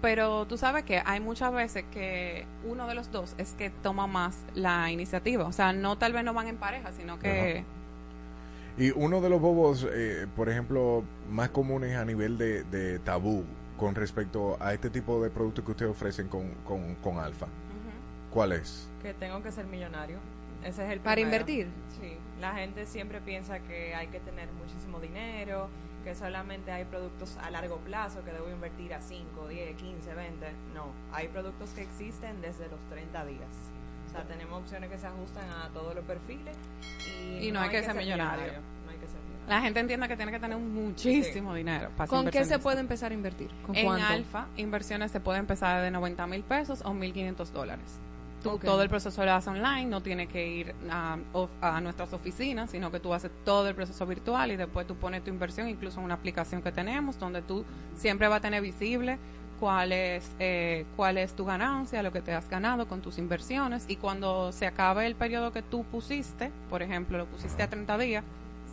Pero tú sabes que hay muchas veces que uno de los dos es que toma más la iniciativa. O sea, no tal vez no van en pareja, sino que... Y uno de los bobos, eh, por ejemplo, más comunes a nivel de, de tabú con respecto a este tipo de productos que ustedes ofrecen con, con, con Alfa, ¿cuál es? Que tengo que ser millonario. Ese es el ¿Para primero. invertir? Sí. La gente siempre piensa que hay que tener muchísimo dinero, que solamente hay productos a largo plazo, que debo invertir a 5, 10, 15, 20. No, hay productos que existen desde los 30 días. O sea, tenemos opciones que se ajustan a todos los perfiles y, Y no hay que ser millonario. No hay que ser millonario. La gente entiende que tiene que tener muchísimo dinero. para ¿Con qué se puede empezar a invertir? ¿Con en cuánto? Alfa, inversiones se puede empezar de 90 mil pesos o 1.500 dólares. Tú todo el proceso lo haces online, no tienes que ir a, a nuestras oficinas, sino que tú haces todo el proceso virtual y después tú pones tu inversión, incluso en una aplicación que tenemos, donde tú siempre vas a tener visible cuál es, eh, cuál es tu ganancia, lo que te has ganado con tus inversiones y cuando se acabe el periodo que tú pusiste, por ejemplo, lo pusiste a 30 días,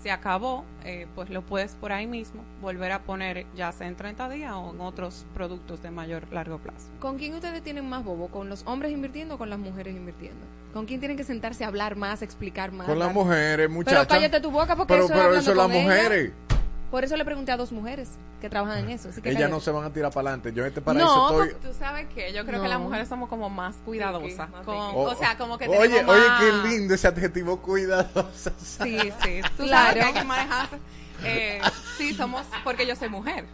se acabó, eh, pues lo puedes por ahí mismo volver a poner ya sea en 30 días o en otros productos de mayor largo plazo. ¿Con quién ustedes tienen más bobo? ¿Con los hombres invirtiendo o con las mujeres invirtiendo? ¿Con quién tienen que sentarse a hablar más, explicar más? Con las mujeres, muchachas. Pero cállate tu boca porque Pero, eso es pero hablando eso es las ella. Por eso le pregunté a dos mujeres que trabajan en eso. Así que Ellas no se van a tirar para adelante. Yo en este paraíso No, estoy... tú sabes que yo creo No. que las mujeres somos como más cuidadosas. más con- Oh, o sea, como que Oye, tenemos oye, más- qué lindo ese adjetivo cuidadoso. Sí, sí. *laughs* Tú Claro. sabes que hay que manejarse. Eh, sí, somos, porque yo soy mujer.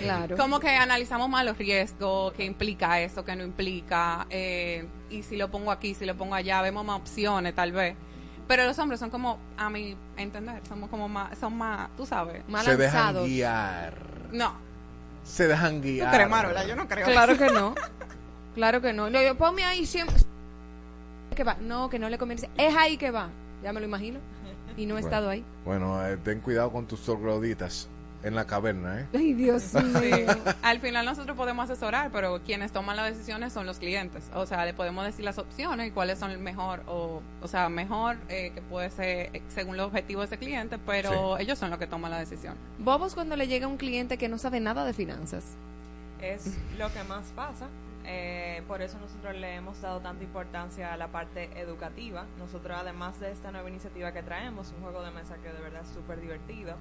Claro. Como que analizamos más los riesgos, qué implica eso, qué no implica, eh, y si lo pongo aquí, si lo pongo allá, vemos más opciones tal vez. Pero los hombres son como, a mi entender, somos como más, son más, tú sabes, Más se dejan lanzados. guiar. no. Se dejan ¿Tú guiar. crees, Marola? Yo no creo. Claro que no. *laughs* Claro que no. No, yo, ponme ahí siempre. que va? No, que no le conviene. Es ahí que va. Ya me lo imagino. Y no he Bueno. estado ahí. Bueno, eh, ten cuidado con tus trogloditas en la caverna, ¿eh? Ay, Dios Sí. mío. Al final nosotros podemos asesorar, pero quienes toman las decisiones son los clientes. O sea, le podemos decir las opciones y cuáles son el mejor, o, o sea, mejor eh, que puede ser eh, según los objetivos de ese cliente, pero ellos son los que toman la decisión. Bobos cuando le llega un cliente que no sabe nada de finanzas. Es lo que más pasa. Eh, por eso nosotros le hemos dado tanta importancia a la parte educativa. Nosotros, además de esta nueva iniciativa que traemos, un juego de mesa que de verdad es súper divertido,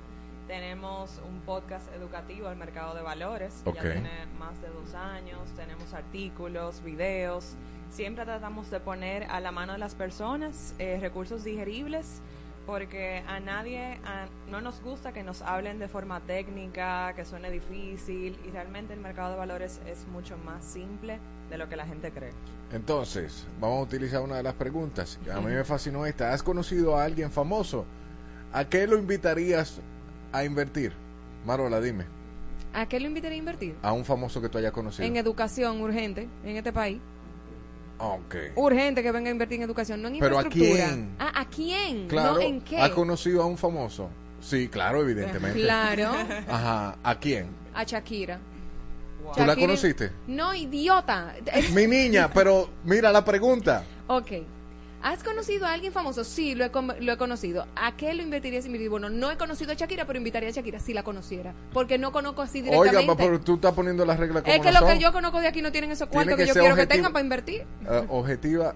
tenemos un podcast educativo al mercado de valores, que Ok. ya tiene más de dos años, tenemos artículos, videos. Siempre tratamos de poner a la mano de las personas eh, recursos digeribles porque a nadie a- no nos gusta que nos hablen de forma técnica, que suene difícil y realmente el mercado de valores es mucho más simple de lo que la gente cree. Entonces, vamos a utilizar una de las preguntas. A mí me fascinó esta. ¿Has conocido a alguien famoso? ¿A qué lo invitarías a invertir? Marola, dime. ¿A qué lo invitaría a invertir? A un famoso que tú hayas conocido. En educación urgente en este país. Ok. Urgente que venga a invertir en educación, no en ¿Pero a infraestructura. quién? Ah, ¿a quién? Claro. ¿No en qué? ¿Has conocido a un famoso? Sí, claro, evidentemente. Claro. Ajá. ¿A quién? A Shakira. ¿Tú la conociste? No, idiota. Mi niña, pero mira la pregunta. Ok. ¿Has conocido a alguien famoso? Sí, lo he, lo he conocido. ¿A qué lo invitarías a invertir? Bueno, no he conocido a Shakira, pero invitaría a Shakira si la conociera. Porque no conozco así directamente. Oiga, pero tú estás poniendo las reglas como es que no lo que yo conozco de aquí no tienen esos Tiene cuartos que que, yo quiero que tengan para invertir. Eh, objetiva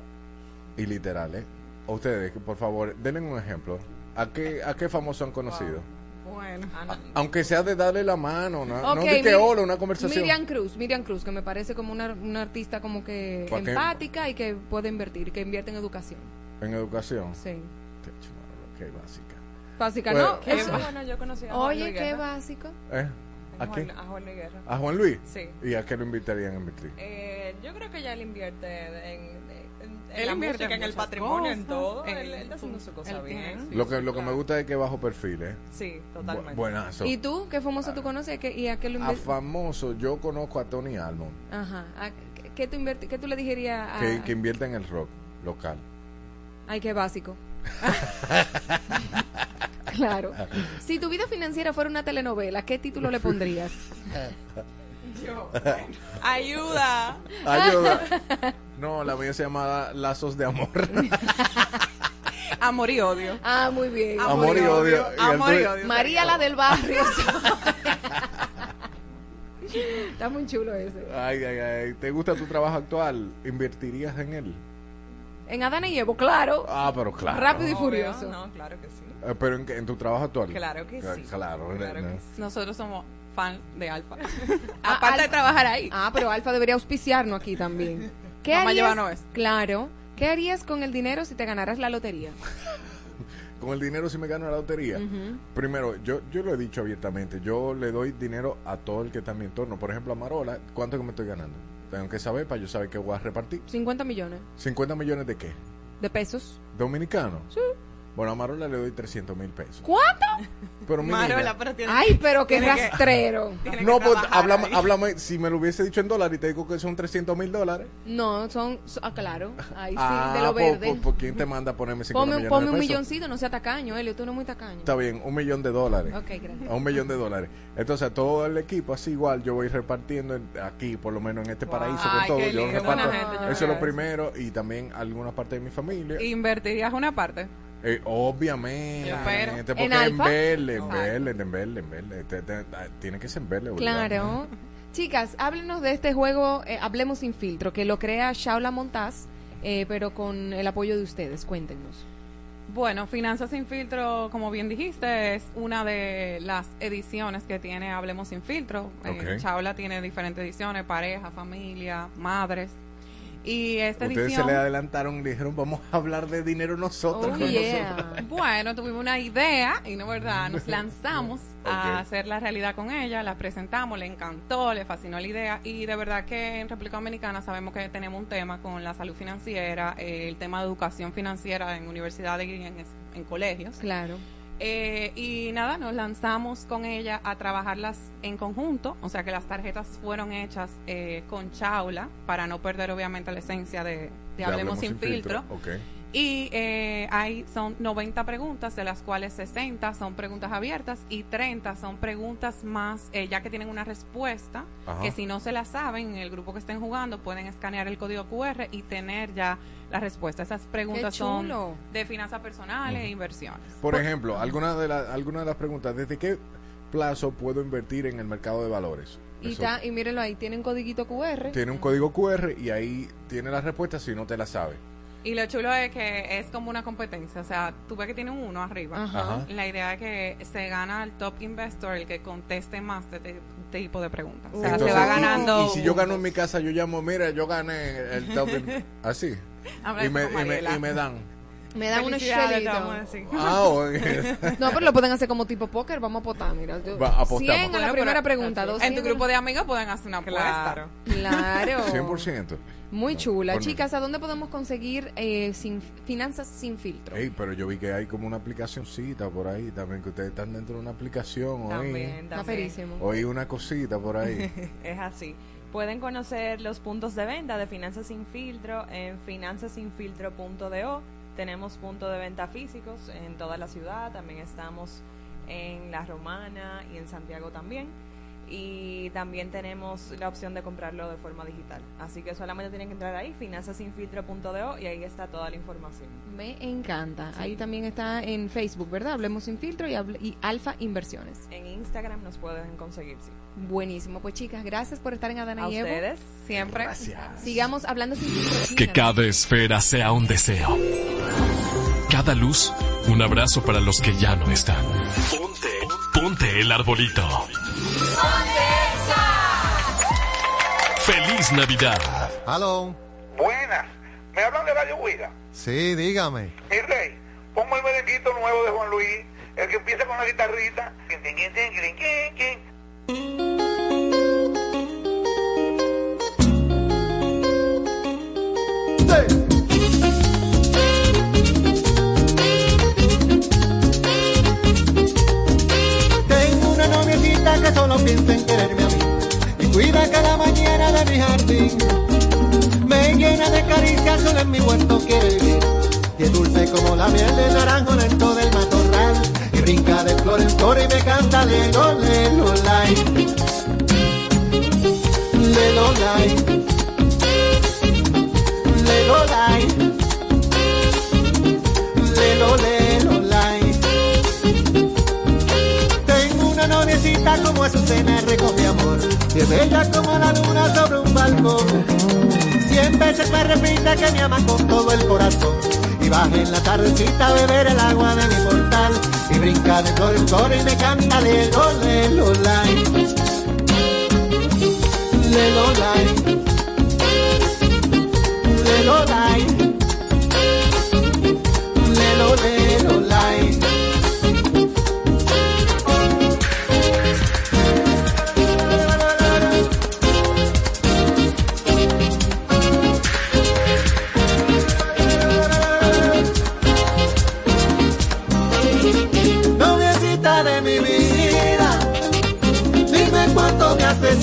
y literal, ¿eh? Ustedes, que por favor, denle un ejemplo. ¿A qué, a qué famoso han conocido? Bueno. Aunque sea de darle la mano, no, no Ok, de que hola, una conversación. Miriam Cruz, Miriam Cruz, que me parece como una, una artista como que ¿Pa' qué? empática y que puede invertir, que invierte en educación. En educación. Sí. Qué básica. Básica, Pues, ¿no? Qué Eso- bueno, yo conocí a Juan Oye, Luis qué Guerra. básico. ¿Eh? ¿A Juan- quién? A Juan Luis Guerra. ¿A Juan Luis? Sí. ¿Y a qué lo invitarían a invertir? Eh, yo creo que ya él invierte en, en, Él la invierte música, en el patrimonio, en todo. en Él, él está haciendo su cosa él tiene bien. lo que, lo que me gusta es que bajo perfil, ¿eh? Sí, totalmente. Bu- buenazo. ¿Y tú? ¿Qué famoso tú conoces ¿Qué- y a qué lo A famoso, yo conozco a Tony Almond, Ajá. ¿A qué- ¿Qué tú, qué tú le dijerías a...? que, que invierte en el rock local. Ay, qué básico. *laughs* *laughs* claro. Si tu vida financiera fuera una telenovela, ¿qué título le pondrías? *laughs* *laughs* Ayuda. Ayuda. *laughs* No, la mía se llama Lazos de Amor. *laughs* Amor y odio. Ah, muy bien. Amor y odio. Amor y odio. María la del barrio. Está muy chulo ese. Ay, ay, ay. ¿Te gusta tu trabajo actual? ¿Invertirías en él? En Adana y Evo, claro. Ah, pero claro. Rápido y furioso. No, claro que sí. Eh, pero en, tu trabajo actual. Claro que sí. Claro, Claro que sí. Nosotros somos fan de Alfa. *laughs* Ah, *laughs* Aparte de trabajar ahí. Ah, pero Alfa debería auspiciarnos aquí también. *laughs* ¿Qué a harías? llevarnos eso. Claro. ¿Qué harías con el dinero si te ganaras la lotería? Con el dinero si me gano la lotería. Ujú. Primero, yo, yo lo he dicho abiertamente. Yo le doy dinero a todo el que está en mi entorno. Por ejemplo, a Marola, ¿cuánto que me estoy ganando? Tengo que saber para yo saber que voy a repartir. 50 millones ¿50 millones de qué? de pesos. ¿Dominicanos? Sí. Bueno, a Marola le doy 300 mil pesos. ¿Cuánto? Pero mi Marola, niña- pero tiene Ay, pero qué tiene que- rastrero. *laughs* que No, pues háblame, háblame, si me lo hubiese dicho en dólares y te digo que son 300 mil dólares. No, son, so- ah, claro, ahí sí, ah, de lo pues, verde. pues, pues, ¿quién te manda a ponerme 50 Ponme, millones ponme de un milloncito, no sea tacaño, Elio, tú no es muy tacaño. Está bien, un millón de dólares. Ok, gracias. A un millón de dólares. Entonces, a todo el equipo, así igual, yo voy repartiendo en- aquí, por lo menos en este paraíso, Ay, con todo. Yo lindo, reparto. buena gente, yo Eso es lo primero. Y también alguna parte de mi familia. ¿Invertirías una parte? Eh, obviamente. Porque ¿En en verle, en verle, en verle, en verle. Te- te- te- Tiene que ser en verle. Claro. *laughs* Chicas, háblenos de este juego eh, Hablemos sin filtro, que lo crea Shaula Montaz, eh, pero con el apoyo de ustedes. Cuéntenos. Bueno, Finanzas sin filtro, como bien dijiste, es una de las ediciones que tiene Hablemos sin filtro. Eh, Ok. Chaula tiene diferentes ediciones, pareja, familia, madres. Y esta Ustedes edición... se le adelantaron y le dijeron, vamos a hablar de dinero nosotros. Oh, yeah. nosotros. Bueno, tuvimos una idea y no verdad, *laughs* nos lanzamos a hacer la realidad con ella, la presentamos, le encantó, le fascinó la idea y de verdad que en República Dominicana sabemos que tenemos un tema con la salud financiera, eh, el tema de educación financiera en universidades y en, en colegios. Claro. Eh, y nada, nos lanzamos con ella a trabajarlas en conjunto, o sea que las tarjetas fueron hechas eh, con chaula para no perder obviamente la esencia de, Hablemos sin, filtro. Ok. Y eh, hay, son 90 preguntas, de las cuales 60 son preguntas abiertas y 30 son preguntas más, eh, ya que tienen una respuesta, Ajá. que si no se la saben, en el grupo que estén jugando, pueden escanear el código QR y tener ya la respuesta. Esas preguntas son de finanzas personales e inversiones. Por ejemplo, alguna de, la- alguna de las preguntas, ¿desde qué plazo puedo invertir en el mercado de valores. Y, ta- y mírenlo ahí, tiene un codiguito QR. tiene un código QR y ahí tiene la respuesta si no te la sabe. Y lo chulo es que es como una competencia. O sea, tú ves que tiene un uno arriba. Ajá. La idea es que se gana el top investor, el que conteste más de este tipo de preguntas. O sea, Entonces, se va y- ganando. Y, si yo gano en mi casa, yo llamo, mira, yo gané el top. in- *laughs* Así. Y me, y, me, y me dan. Me dan unos chelitos. te vamos a decir. Ah, oye. *laughs* No, pero lo pueden hacer como tipo póker. Vamos a apostar, mira. Yo- Va, apostamos. 100 a la Bueno, primera pregunta. En 200. tu grupo de amigos pueden hacer una apuesta. Claro. 100%. *laughs* Muy chula. Chicas, ¿a dónde podemos conseguir eh, sin, finanzas sin filtro? Ey, pero yo vi que hay como una aplicacioncita por ahí también, que ustedes están dentro de una aplicación. También, también. oí una cosita por ahí. *laughs* es así. Pueden conocer los puntos de venta de Finanzas Sin Filtro en finanzasinfiltro.do. Tenemos puntos de venta físicos en toda la ciudad. También estamos en La Romana y en Santiago también. Y también tenemos la opción de comprarlo de forma digital. Así que solamente tienen que entrar ahí, finanzasinfiltro.do, y ahí está toda la información. Me encanta. Sí. Ahí también está en Facebook, ¿verdad? Hablemos sin filtro y, y Alfa Inversiones. En Instagram nos pueden conseguir, sí. Buenísimo. Pues chicas, gracias por estar en Adana A y Evo. ustedes. Siempre. Gracias. Sigamos hablando sin filtro. Que cada esfera sea un deseo. Cada luz, un abrazo para los que ya no están. Ponte, ponte el arbolito. ¡Feliz Navidad! Aló. Buenas. ¿Me hablan de Radio Huida? Sí, dígame. Mi rey, pongo el merenguito nuevo de Juan Luis, el que empieza con la guitarrita. Quin, que solo piensa en quererme a mí y cuida cada mañana de mi jardín. Me llena de caricias, solo en mi huerto quiere vivir. Y es dulce como la miel de naranjo lento del matorral. Y brinca de flor en flor y me canta lelo, lelo, lai. Lelo, lai. Lelo, lai. Noviecita como Azucena rico mi amor. Y es bella como la luna sobre un balcón. Cien veces me repite que me ama con todo el corazón. Y baja en la tardecita a beber el agua de mi portal. Y brinca de flor en flor y me canta lelo, lelo, lai Lelo, lai Lelo, lai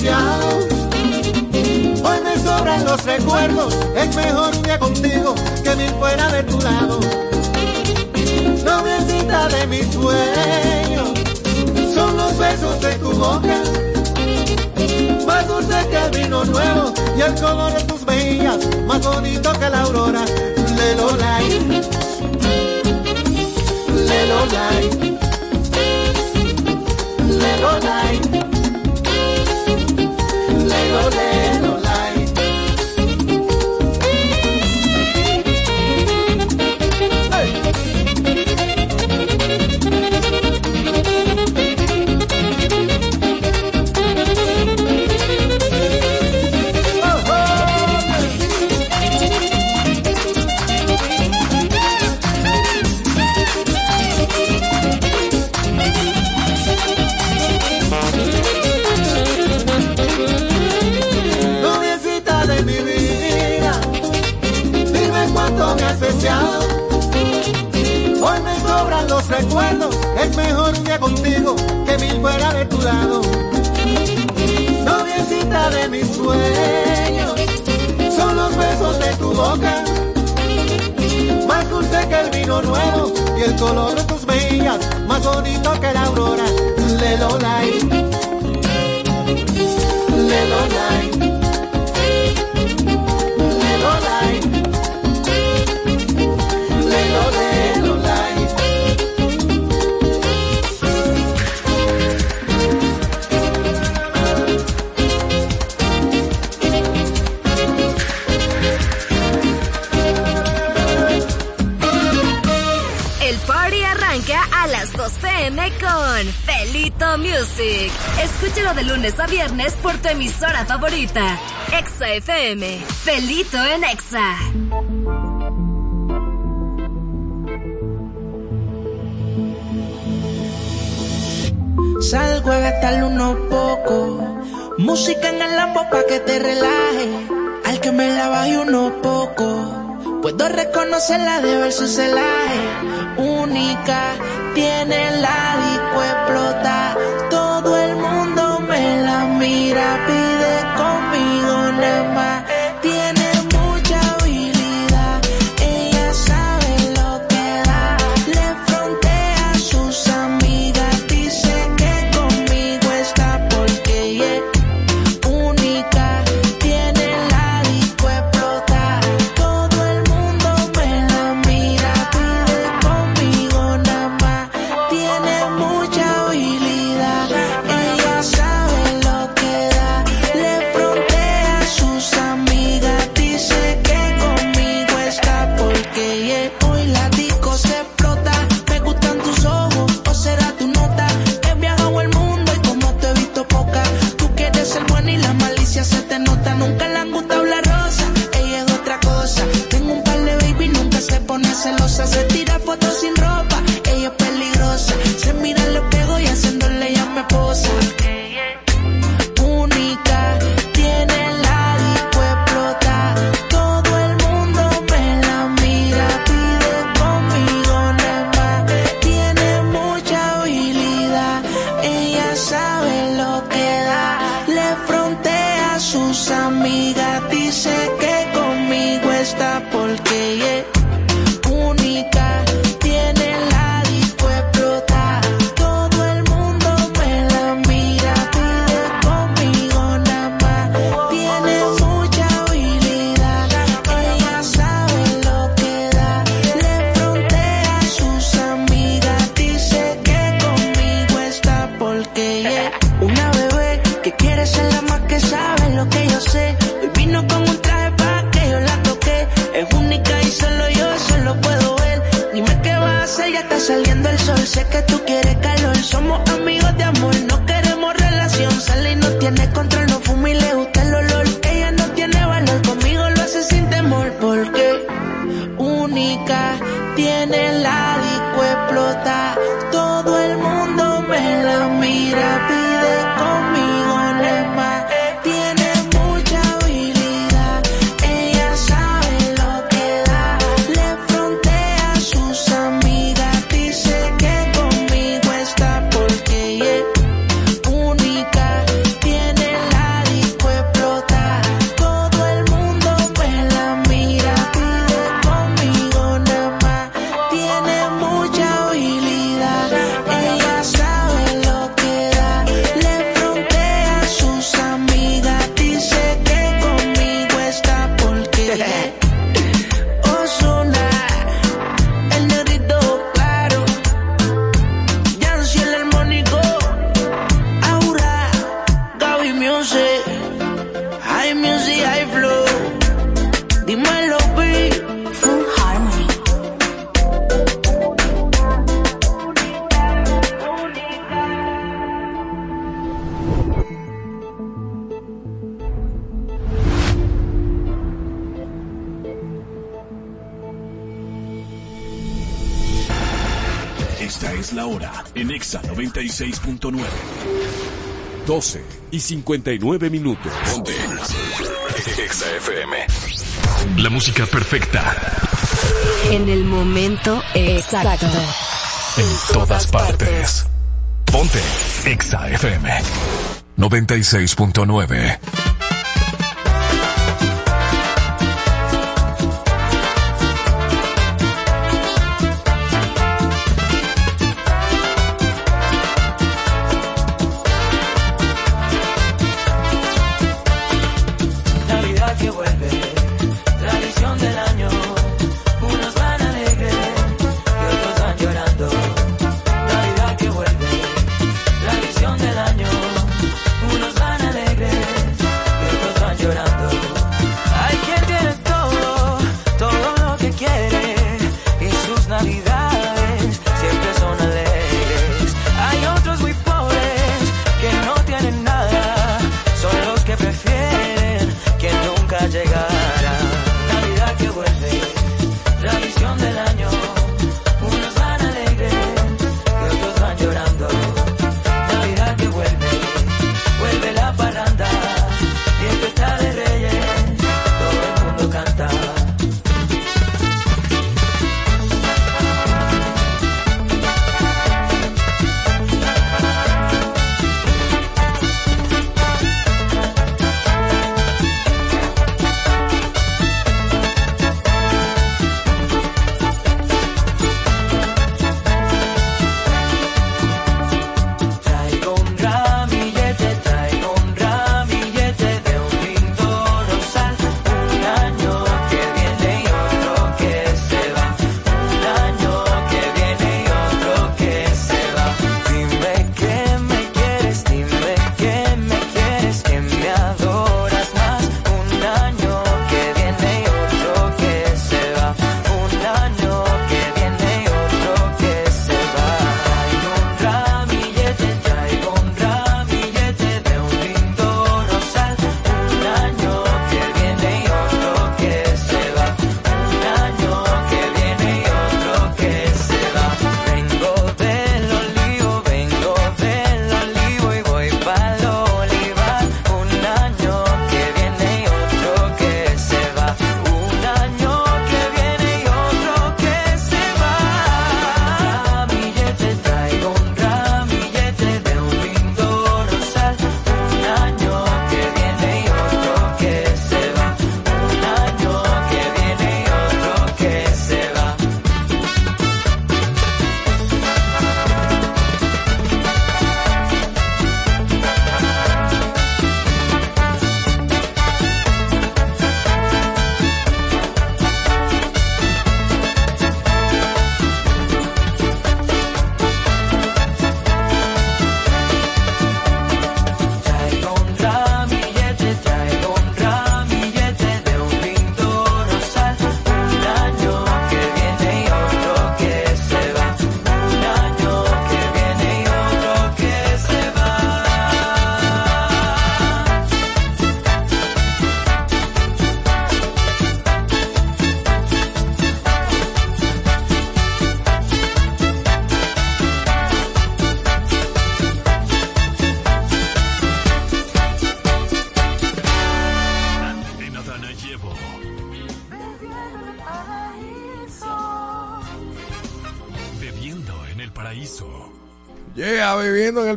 Hoy me sobran los recuerdos, es mejor un día contigo que mil fuera de tu lado. Noviecita de mis sueños, son los besos de tu boca. Más dulce que el vino nuevo y el color de tus mejillas, más bonito que la aurora. Lelo, lai. Lelo. Lelo. Nuevo y el color de tus mejillas, más bonito que la aurora. Lelo, lai. Escúchalo de lunes a viernes por tu emisora favorita. Exa FM. Felito en Exa. Salgo a gastarle unos poco, Música en el lambo pa' que te relaje. Al que me la baje unos pocos. Puedo reconocerla de ver su celaje. Única, tiene la 109. 12 y 59 minutos. Ponte. Exa FM. La música perfecta. En el momento exacto. En, todas partes. partes. Ponte. Exa FM. 96.9.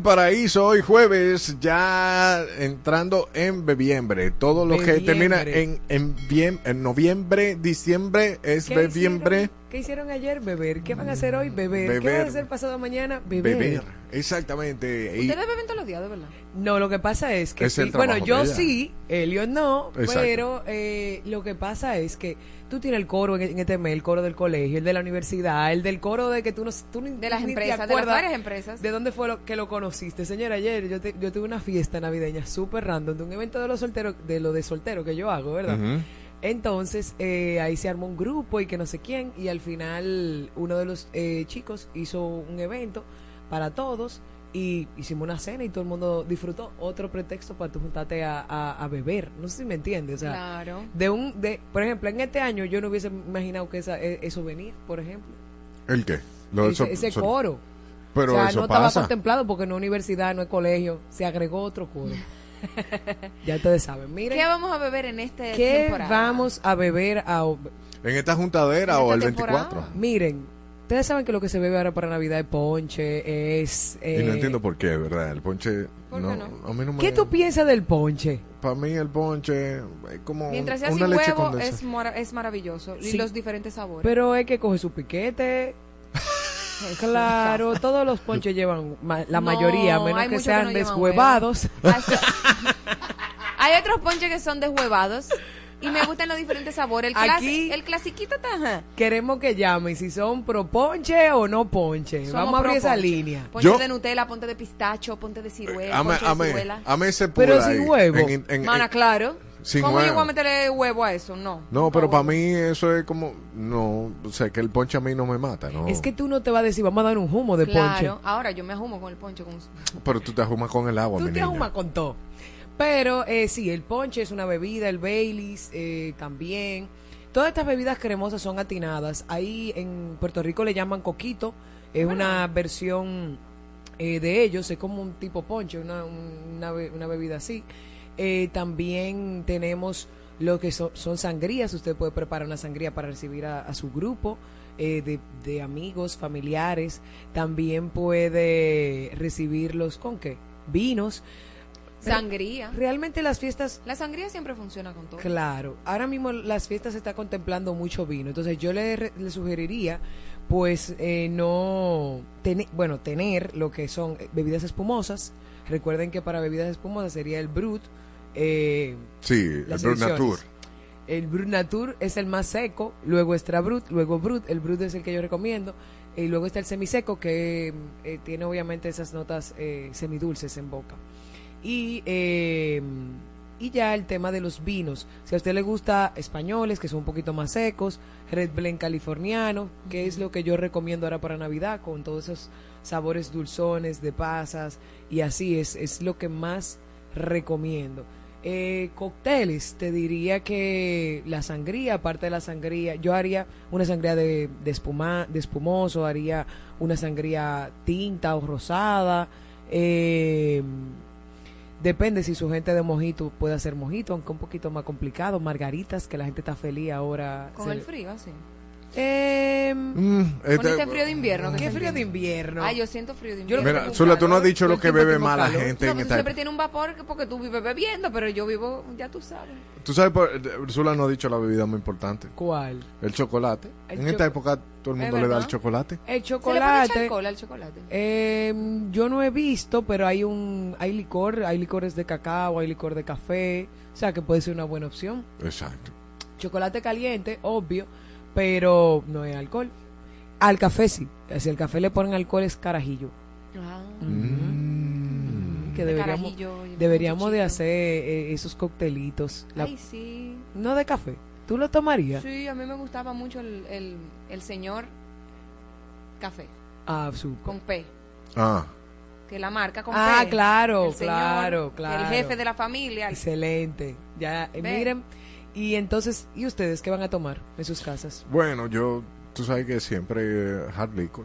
viviendo en el paraíso hoy jueves, ya entrando en bebiembre. Todo lo que termina en, en, bien- en noviembre, diciembre es ¿Qué bebiembre. hicieron? ¿Qué hicieron ayer? Beber. ¿Qué van a hacer hoy? Beber. ¿Qué Beber. van a hacer pasado mañana? Beber. Beber. Exactamente. Y- Ustedes beben todos los días, de verdad. No, lo que pasa es que Es el sí, bueno, yo sí, Elio no, Exacto. pero eh, lo que pasa es que tú tienes el coro en, en este mes, el coro del colegio, el de la universidad, el del coro de que tú no tú ni- De las ni te empresas, de las varias empresas. ¿De dónde fue lo, que lo conociste? Señora, ayer yo, te- yo tuve una fiesta navideña súper random de un evento de los solteros, de lo de soltero que yo hago, ¿verdad? Entonces, eh, ahí se armó un grupo y que no sé quién, y al final uno de los eh, chicos hizo un evento para todos y hicimos una cena y todo el mundo disfrutó. Otro pretexto para tú juntarte a, a- a beber. No sé si me entiendes. O sea, Claro. de un, de, por ejemplo, en este año yo no hubiese imaginado que esa, e- eso venía, por ejemplo. ¿El qué? Lo- ese eso- ese coro. Pero o sea, eso no estaba contemplado porque no es universidad, no es colegio. Se agregó otro coro. Ya ustedes saben. Miren, ¿Qué vamos a beber en este ¿qué temporada? vamos a beber a, En esta juntadera o el 24. Miren, ustedes saben que lo que se bebe ahora para Navidad es ponche, es... Y no eh, entiendo por qué, ¿verdad? El ponche. No, A mí no me. ¿Qué tú piensas del ponche? Para mí el ponche es como Mientras sea una sin leche huevo, condensada. es, mara- es maravilloso. Y los diferentes sabores. Pero es que coge su piquete. *laughs* *laughs* Claro, todos los ponches llevan, la mayoría, a menos que sean no deshuevados. *laughs* Hay otros ponches que son deshuevados. Y me gustan los diferentes sabores. El, clasi- el clasiquito está... ajá. Queremos que llamen si son pro ponche o no ponche. Somos Vamos a abrir esa ponche. línea. Ponche Yo- de Nutella, ponte de pistacho, ponte de ciruela, Ame, ponche de ciruela. ame ese Pero sin huevo. En- en- en- Mana, claro. Sin ¿Cómo yo voy a meterle huevo a eso? No. No, pero para mí eso es como. No, o sea, que el ponche a mí no me mata, ¿no? Es que tú no te vas a decir, vamos a dar un humo de Claro. ponche. Ahora yo me ajumo con el ponche. Con... Pero tú te ajumas con el agua, Tú mi te niña. ahumas con todo. Pero eh, sí, el ponche es una bebida, el Baileys eh, también. Todas estas bebidas cremosas son atinadas. Ahí en Puerto Rico le llaman coquito. Es una versión eh, de ellos. Es como un tipo ponche, una, una bebida así. Eh, también tenemos lo que son, son sangrías. Usted puede preparar una sangría para recibir a, a su grupo eh, de, de amigos, familiares. También puede recibirlos con qué? Vinos. Sangría. Realmente las fiestas La sangría siempre funciona con todo. Claro, ahora mismo las fiestas se está contemplando mucho vino, entonces yo le, le sugeriría pues eh, no tener, bueno, tener lo que son eh, bebidas espumosas. Recuerden que para bebidas espumosas sería el Brut. Eh, Sí, el las Brut ediciones. Natur. El Brut Natur es el más seco, luego está Brut, luego Brut, el Brut es el que yo recomiendo, y luego está el semiseco que eh, tiene obviamente esas notas eh, semidulces en boca. Y, eh, y ya el tema de los vinos. Si a usted le gusta españoles, que son un poquito más secos, Red Blend californiano, que es lo que yo recomiendo ahora para Navidad, con todos esos sabores dulzones de pasas, y así es, es lo que más recomiendo. Eh, cócteles, te diría que la sangría, aparte de la sangría, yo haría una sangría de, de, espuma, de espumoso, haría una sangría tinta o rosada. Eh, depende si su gente de mojito puede hacer mojito, aunque un poquito más complicado. Margaritas, que la gente está feliz ahora. Con el frío, así. Eh, Mm, este- este frío de invierno. que ¿Qué frío de invierno? Ay, yo siento frío de invierno. Mira, Zula, tú no has dicho lo que bebe más la gente No, en esta siempre tiene un vapor que- porque tú vives bebiendo, pero yo vivo, ya tú sabes. Tú sabes, por, Zula no ha dicho la bebida muy importante. ¿Cuál? El chocolate. El en esta época todo el mundo le da el chocolate. El ¿Se le pone chocolate. al chocolate? Eh, yo no he visto, pero hay un hay licor, hay licores de cacao, hay licor de café, o sea que puede ser una buena opción. Exacto. Chocolate caliente, obvio, pero no es alcohol. Al café sí, si al café le ponen alcohol es carajillo. Ah. Mm. Que De deberíamos, carajillo y deberíamos de hacer eh, esos coctelitos. La- Ay, sí. no de café. ¿Tú lo tomarías? Sí, a mí me gustaba mucho el, el, el señor café, Ah, súper. con P. Ah, Que la marca con Ah, P. claro, El señor, claro, claro. El jefe de la familia. Excelente. Ya, eh, miren. Y entonces, ¿y ustedes qué van a tomar en sus casas? bueno, yo, tú sabes que siempre eh, hard liquor.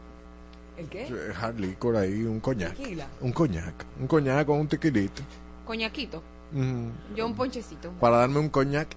¿El qué? Eh, Hard liquor ahí, un coñac. Tequila. Un coñac. Un coñac con un tequilito. Coñaquito. Mm. Yo un ponchecito. Para darme un coñac.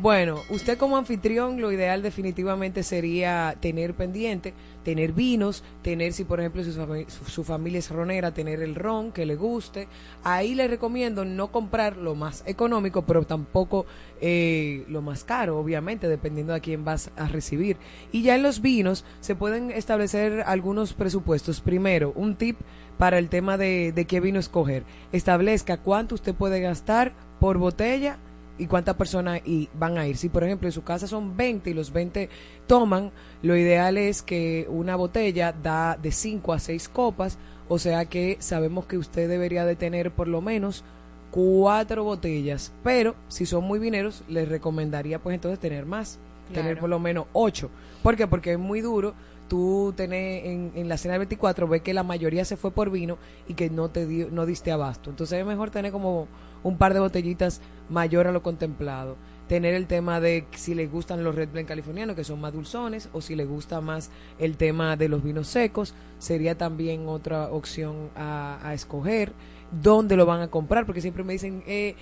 Bueno, usted como anfitrión, lo ideal definitivamente sería tener pendiente, tener vinos, tener, si por ejemplo su, fami- su- su familia es ronera, tener el ron que le guste. Ahí le recomiendo no comprar lo más económico, pero tampoco eh, lo más caro, obviamente, dependiendo de quién vas a recibir. Y ya en los vinos se pueden establecer algunos presupuestos. Primero, un tip para el tema de qué vino escoger. Establezca cuánto usted puede gastar por botella y cuántas personas y van a ir. Si, por ejemplo, en su casa son 20 y los 20 toman, lo ideal es que una botella da de 5 a 6 copas, o sea que sabemos que usted debería de tener por lo menos cuatro botellas, pero si son muy vineros, les recomendaría pues entonces tener más, tener por lo menos ocho. ¿Por qué? Porque es muy duro tú tener en, en la cena del 24, ves que la mayoría se fue por vino y que no te dio, no diste abasto. Entonces es mejor tener como un par de botellitas mayor a lo contemplado. Tener el tema de si les gustan los Red Blend californianos, que son más dulzones, o si les gusta más el tema de los vinos secos, sería también otra opción a, a escoger. ¿Dónde lo van a comprar? Porque siempre me dicen, eh,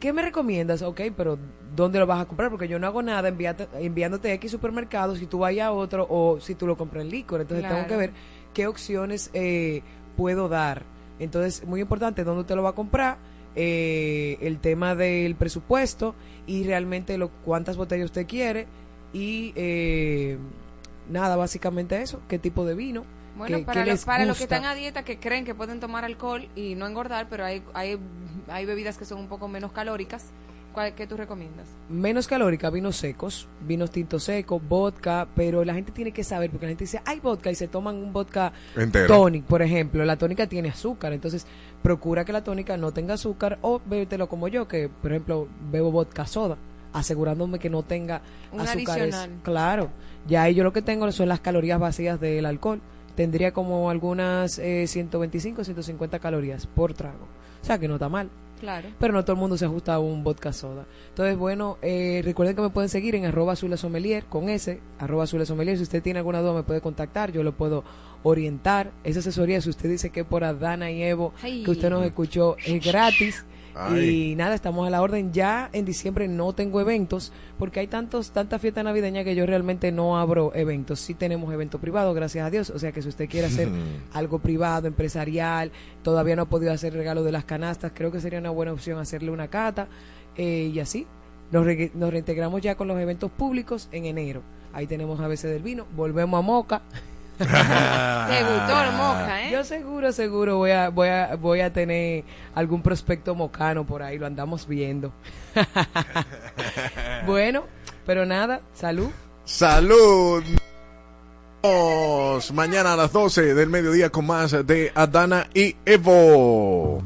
¿qué me recomiendas? Ok, pero ¿dónde lo vas a comprar? Porque yo no hago nada enviate- enviándote X supermercados si tú vayas a otro o si tú lo compras en licor. Entonces tengo que ver qué opciones eh, puedo dar. Entonces, muy importante, ¿dónde usted lo va a comprar? Eh, el tema del presupuesto y realmente lo cuántas botellas usted quiere y eh, nada, básicamente eso, qué tipo de vino. Bueno, qué- para, los, les para los que están a dieta que creen que pueden tomar alcohol y no engordar, pero hay, hay, hay bebidas que son un poco menos calóricas, ¿cuál, ¿qué tú recomiendas? menos calórica, vinos secos, vinos tintos secos, vodka, pero la gente tiene que saber, porque la gente dice, hay vodka y se toman un vodka Entero. tonic, por ejemplo. La tónica tiene azúcar, entonces procura que la tónica no tenga azúcar o bébetelo como yo, que por ejemplo bebo vodka soda, asegurándome que no tenga Un azúcares. adicional. Claro, ya ahí yo lo que tengo son las calorías vacías del alcohol. Tendría como algunas eh, 125, 150 calorías por trago. O sea que no está mal Claro. pero no todo el mundo se ajusta a un vodka soda. Entonces, bueno, eh, recuerden que me pueden seguir en arroba Sommelier, con ese, arroba Sommelier. Si usted tiene alguna duda me puede contactar, yo lo puedo orientar. Esa asesoría, si usted dice que por Adana y Evo, Ay. que usted nos escuchó, es gratis. Ay. Y nada, estamos a la orden. Ya en diciembre no tengo eventos porque hay tantos tanta fiesta navideña que yo realmente no abro eventos. Sí tenemos eventos privados, gracias a Dios. O sea que si usted quiere hacer *laughs* algo privado, empresarial, todavía no ha podido hacer regalo de las canastas, creo que sería una buena opción hacerle una cata eh, y así. Nos, re- nos reintegramos ya con los eventos públicos en enero. Ahí tenemos a veces del vino, volvemos a Moca. Te gustó el moca, ¿eh? Yo seguro, seguro voy a, voy a, voy a tener algún prospecto mocano por ahí, lo andamos viendo. *laughs* bueno, pero nada, salud. Salud. Mañana a las 12 del mediodía con más de Adana y Evo.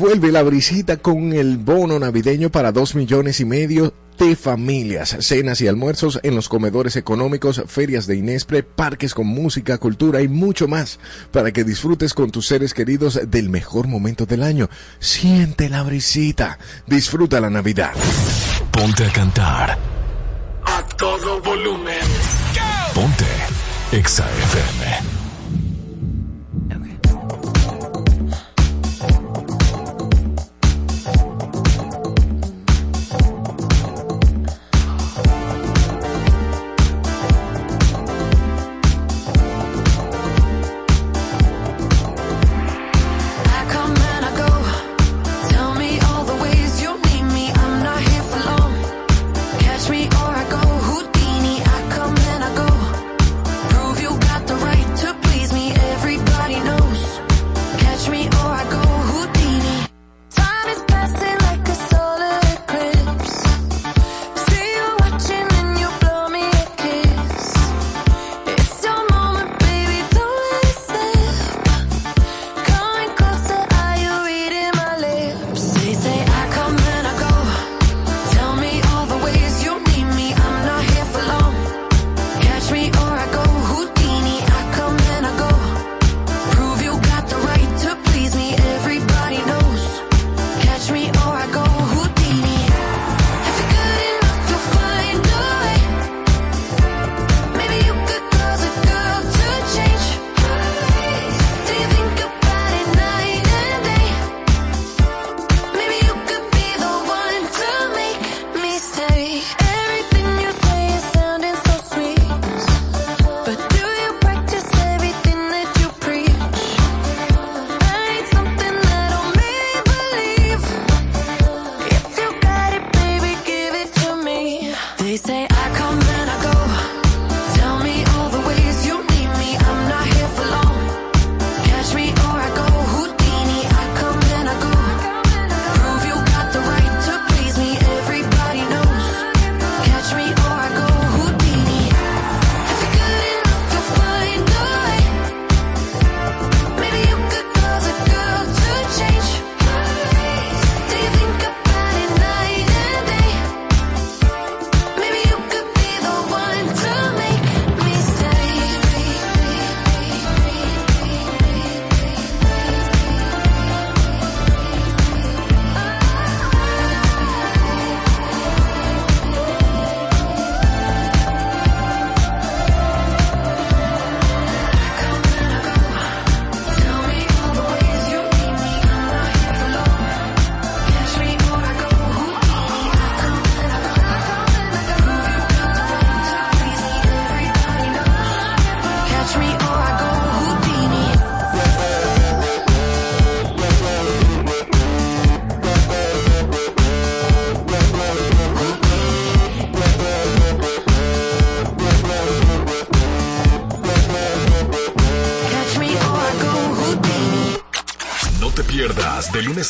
Vuelve la brisita con el bono navideño para dos millones y medio de familias, cenas y almuerzos en los comedores económicos, ferias de Inespre, parques con música, cultura y mucho más para que disfrutes con tus seres queridos del mejor momento del año. Siente la brisita, disfruta la Navidad. Ponte a cantar a todo volumen. Ponte Exa FM.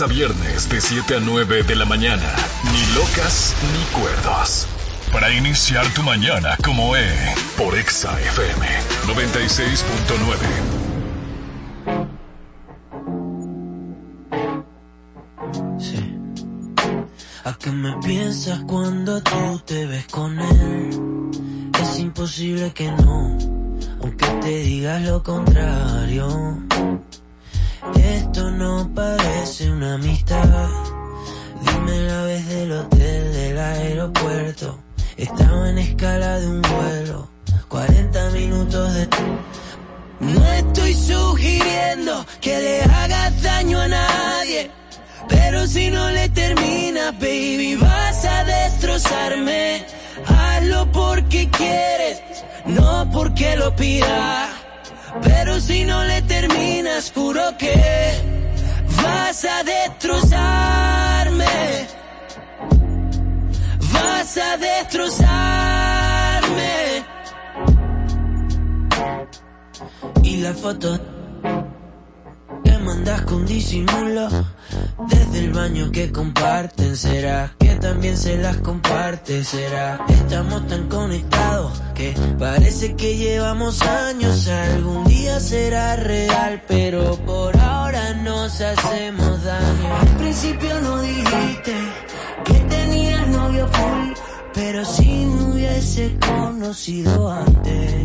a viernes de 7 a 9 de la mañana. Ni locas ni cuerdas Para iniciar tu mañana como E. Por Exa FM 96.9. Sí. ¿A qué me piensas cuando tú te ves con él? Es imposible que no, aunque te digas lo contrario que llevamos años algún día será real pero por ahora nos hacemos daño. Al principio no dijiste que tenías novio full pero si me hubiese conocido antes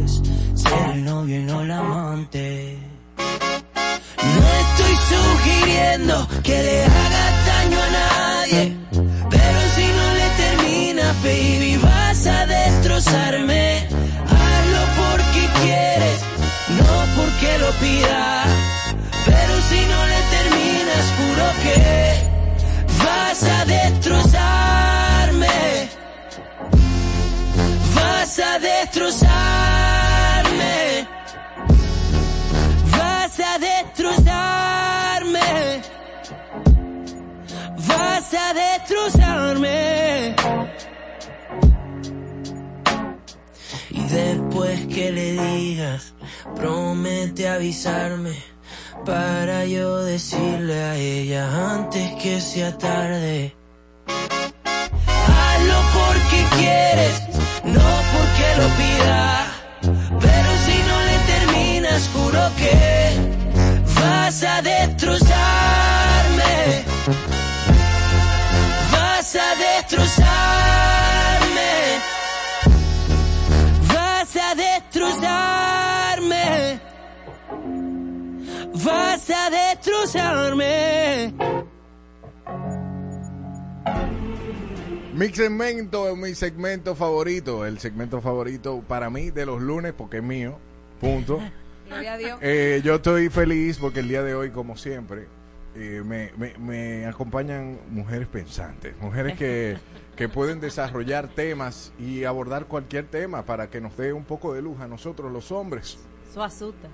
segmento favorito, el segmento favorito para mí de los lunes porque es mío, punto. Gloria a Dios. Eh, yo estoy feliz porque el día de hoy, como siempre, eh, me, me- me acompañan mujeres pensantes, mujeres que, *laughs* que pueden desarrollar temas y abordar cualquier tema para que nos dé un poco de luz a nosotros los hombres. Eso asusta.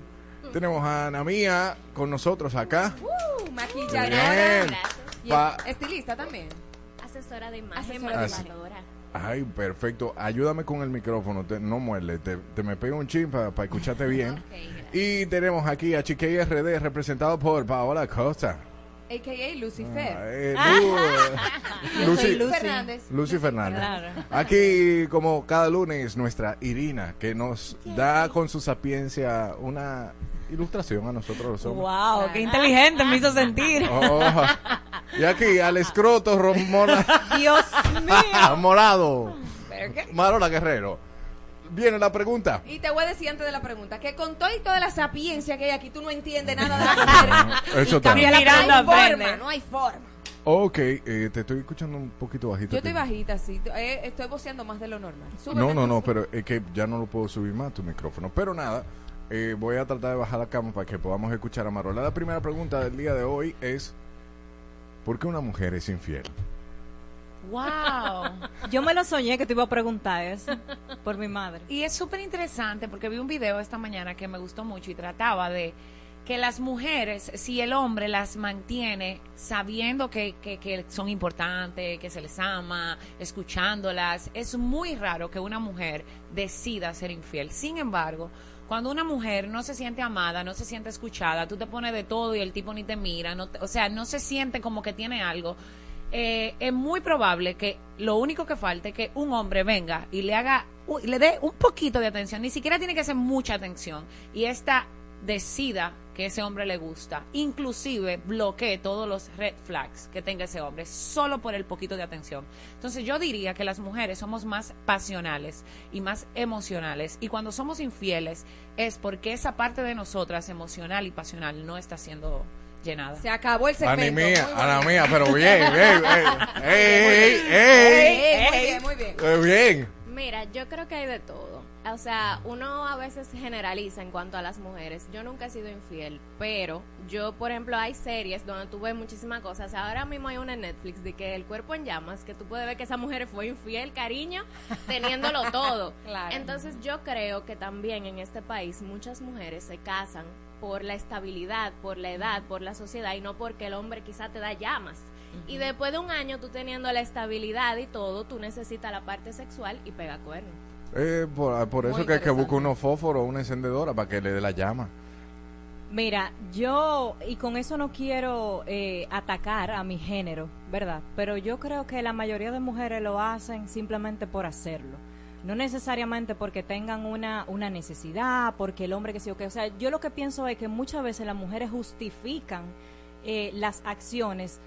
Tenemos a Ana Mía con nosotros acá. Uh, maquilladora. Bien. Y Pa- estilista también. Asesora de imagen, Asesora de. Ay, perfecto. Ayúdame con el micrófono, te- no muerde, te, te me pego un chin para escucharte bien. *laughs* y tenemos aquí a Chique RD representado por Paola Costa. A.K.A. Lucifer. Eh, Ah. *laughs* Lu- Yo Lucy, Fernández. Lucy Fernández. Claro. Aquí, como cada lunes, nuestra Irina, que nos da con su sapiencia una ilustración a nosotros los hombres. Wow, qué inteligente me hizo sentir. Oh, y aquí, al escroto Romona *laughs* Dios mío. *laughs* Morado. Marola Guerrero. Viene la pregunta. Y te voy a decir antes de la pregunta que con todo y toda la sapiencia que hay aquí, tú no entiendes nada de la *laughs* mujer. Eso Mirando no hay forma, no hay forma. Ok, eh, te estoy escuchando un poquito bajito. Yo a estoy bajita, sí. Eh, estoy voceando más de lo normal. Súbeme No, no, no, pero es que ya no lo puedo subir más tu micrófono. Pero nada, eh, voy a tratar de bajar la cama para que podamos escuchar a Marola. La primera pregunta del día de hoy es: ¿por qué una mujer es infiel? Wow. *laughs* Yo me lo soñé que te iba a preguntar eso por mi madre. Y es súper interesante porque vi un video esta mañana que me gustó mucho y trataba de que las mujeres, si el hombre las mantiene sabiendo que, que, que son importantes, que se les ama, escuchándolas, es muy raro que una mujer decida ser infiel. Sin embargo, cuando una mujer no se siente amada, no se siente escuchada, tú te pones de todo y el tipo ni te mira, no te- o sea, no se siente como que tiene algo, eh, es muy probable que lo único que falte es que un hombre venga y le haga, le dé un poquito de atención, ni siquiera tiene que ser mucha atención, y esta decida que ese hombre le gusta, inclusive bloquee todos los red flags que tenga ese hombre, solo por el poquito de atención. Entonces yo diría que las mujeres somos más pasionales y más emocionales, y cuando somos infieles es porque esa parte de nosotras emocional y pasional no está siendo llenada. Se acabó el segmento. Ana mía, Muy Ana bonito. mía, pero bien, bien, *laughs* bien. ¡Ey, ey, Ey, muy bien, muy bien. Eh, bien. Mira, yo creo que hay de todo. O sea, uno a veces generaliza en cuanto a las mujeres. Yo nunca he sido infiel, pero yo, por ejemplo, hay series donde tú ves muchísimas cosas. O sea, ahora mismo hay una en Netflix de que el cuerpo en llamas, que tú puedes ver que esa mujer fue infiel, cariño, teniéndolo *laughs* todo. Claro. Entonces yo creo que también en este país muchas mujeres se casan por la estabilidad, por la edad, por la sociedad y no porque el hombre quizá te da llamas. Y después de un año tú teniendo la estabilidad y todo, tú necesitas la parte sexual y pega cuerno. Eh, por, por eso Muy que que buscar unos fósforos o una encendedora para que le dé la llama. Mira, yo, y con eso no quiero eh, atacar a mi género, ¿verdad? Pero yo creo que la mayoría de mujeres lo hacen simplemente por hacerlo. No necesariamente porque tengan una, una necesidad, porque el hombre que sí o que. O sea, yo lo que pienso es que muchas veces las mujeres justifican eh, las acciones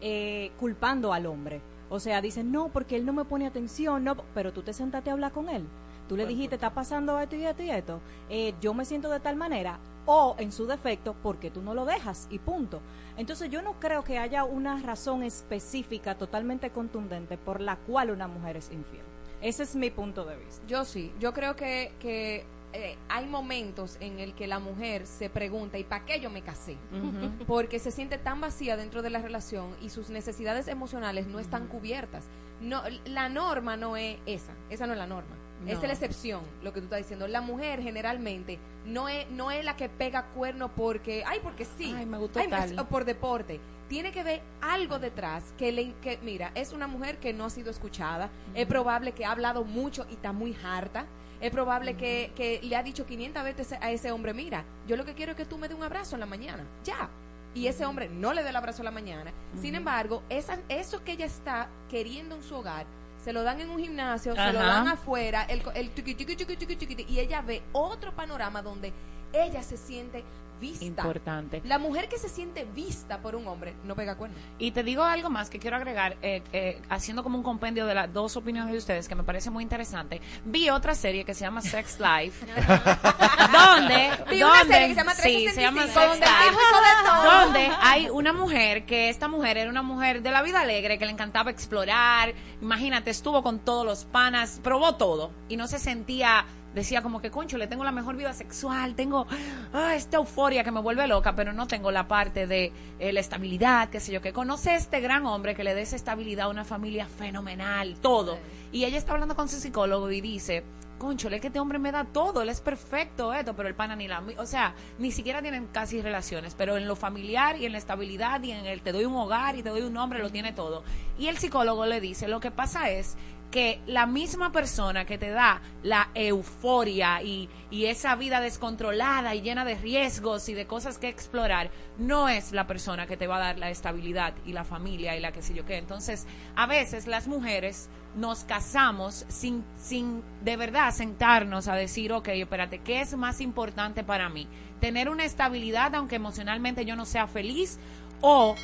eh, culpando al hombre. O sea, dicen, no, porque él no me pone atención, no, pero tú te sentaste a hablar con él. Tú le dijiste, está pasando esto y esto y esto. Eh, yo me siento de tal manera. O, en su defecto, porque tú no lo dejas y punto. Entonces, yo no creo que haya una razón específica totalmente contundente por la cual una mujer es infiel. Ese es mi punto de vista. Yo sí, yo creo que, que eh, hay momentos en el que la mujer se pregunta, ¿y para qué yo me casé? *laughs* Porque se siente tan vacía dentro de la relación y sus necesidades emocionales no están cubiertas. No, la norma no es esa, esa no es la norma. No. Es la excepción, lo que tú estás diciendo. La mujer generalmente no es, no es la que pega cuerno porque, ay, porque sí. Ay, me gustó Ay, tal. o por deporte. Tiene que ver algo detrás que le, que, mira, es una mujer que no ha sido escuchada. Es probable que ha hablado mucho y está muy harta. Es probable que, que le ha dicho 500 veces a ese hombre, mira, yo lo que quiero es que tú me des un abrazo en la mañana. Ya. Y ese hombre no le da el abrazo en la mañana. Sin embargo, esa, eso que ella está queriendo en su hogar, se lo dan en un gimnasio, se lo dan afuera, el, el tiqui, tiqui, y ella ve otro panorama donde ella se siente vista. Importante. La mujer que se siente vista por un hombre no pega cuerno. Y te digo algo más que quiero agregar, eh, eh, haciendo como un compendio de las dos opiniones de ustedes, que me parece muy interesante. Vi otra serie que se llama Sex Life, *laughs* donde, Vi una serie que se llama sí, se llama 365, Sex donde el tipo Life, hizo de todo. donde hay una mujer que esta mujer era una mujer de la vida alegre, que le encantaba explorar, imagínate, estuvo con todos los panas, probó todo y no se sentía decía como que concho le tengo la mejor vida sexual tengo ah, esta euforia que me vuelve loca pero no tengo la parte de eh, la estabilidad qué sé yo que conoce a este gran hombre que le dé esa estabilidad a una familia fenomenal todo. Y ella está hablando con su psicólogo y dice concho es que este hombre me da todo él es perfecto esto pero el pana ni la o sea ni siquiera tienen casi relaciones pero en lo familiar y en la estabilidad y en el te doy un hogar y te doy un nombre lo tiene todo y el psicólogo le dice lo que pasa es que la misma persona que te da la euforia y, y esa vida descontrolada y llena de riesgos y de cosas que explorar, no es la persona que te va a dar la estabilidad y la familia y la que sé yo qué. Entonces, a veces las mujeres nos casamos sin, sin de verdad sentarnos a decir, ok, espérate, ¿qué es más importante para mí? ¿Tener una estabilidad aunque emocionalmente yo no sea feliz? ¿O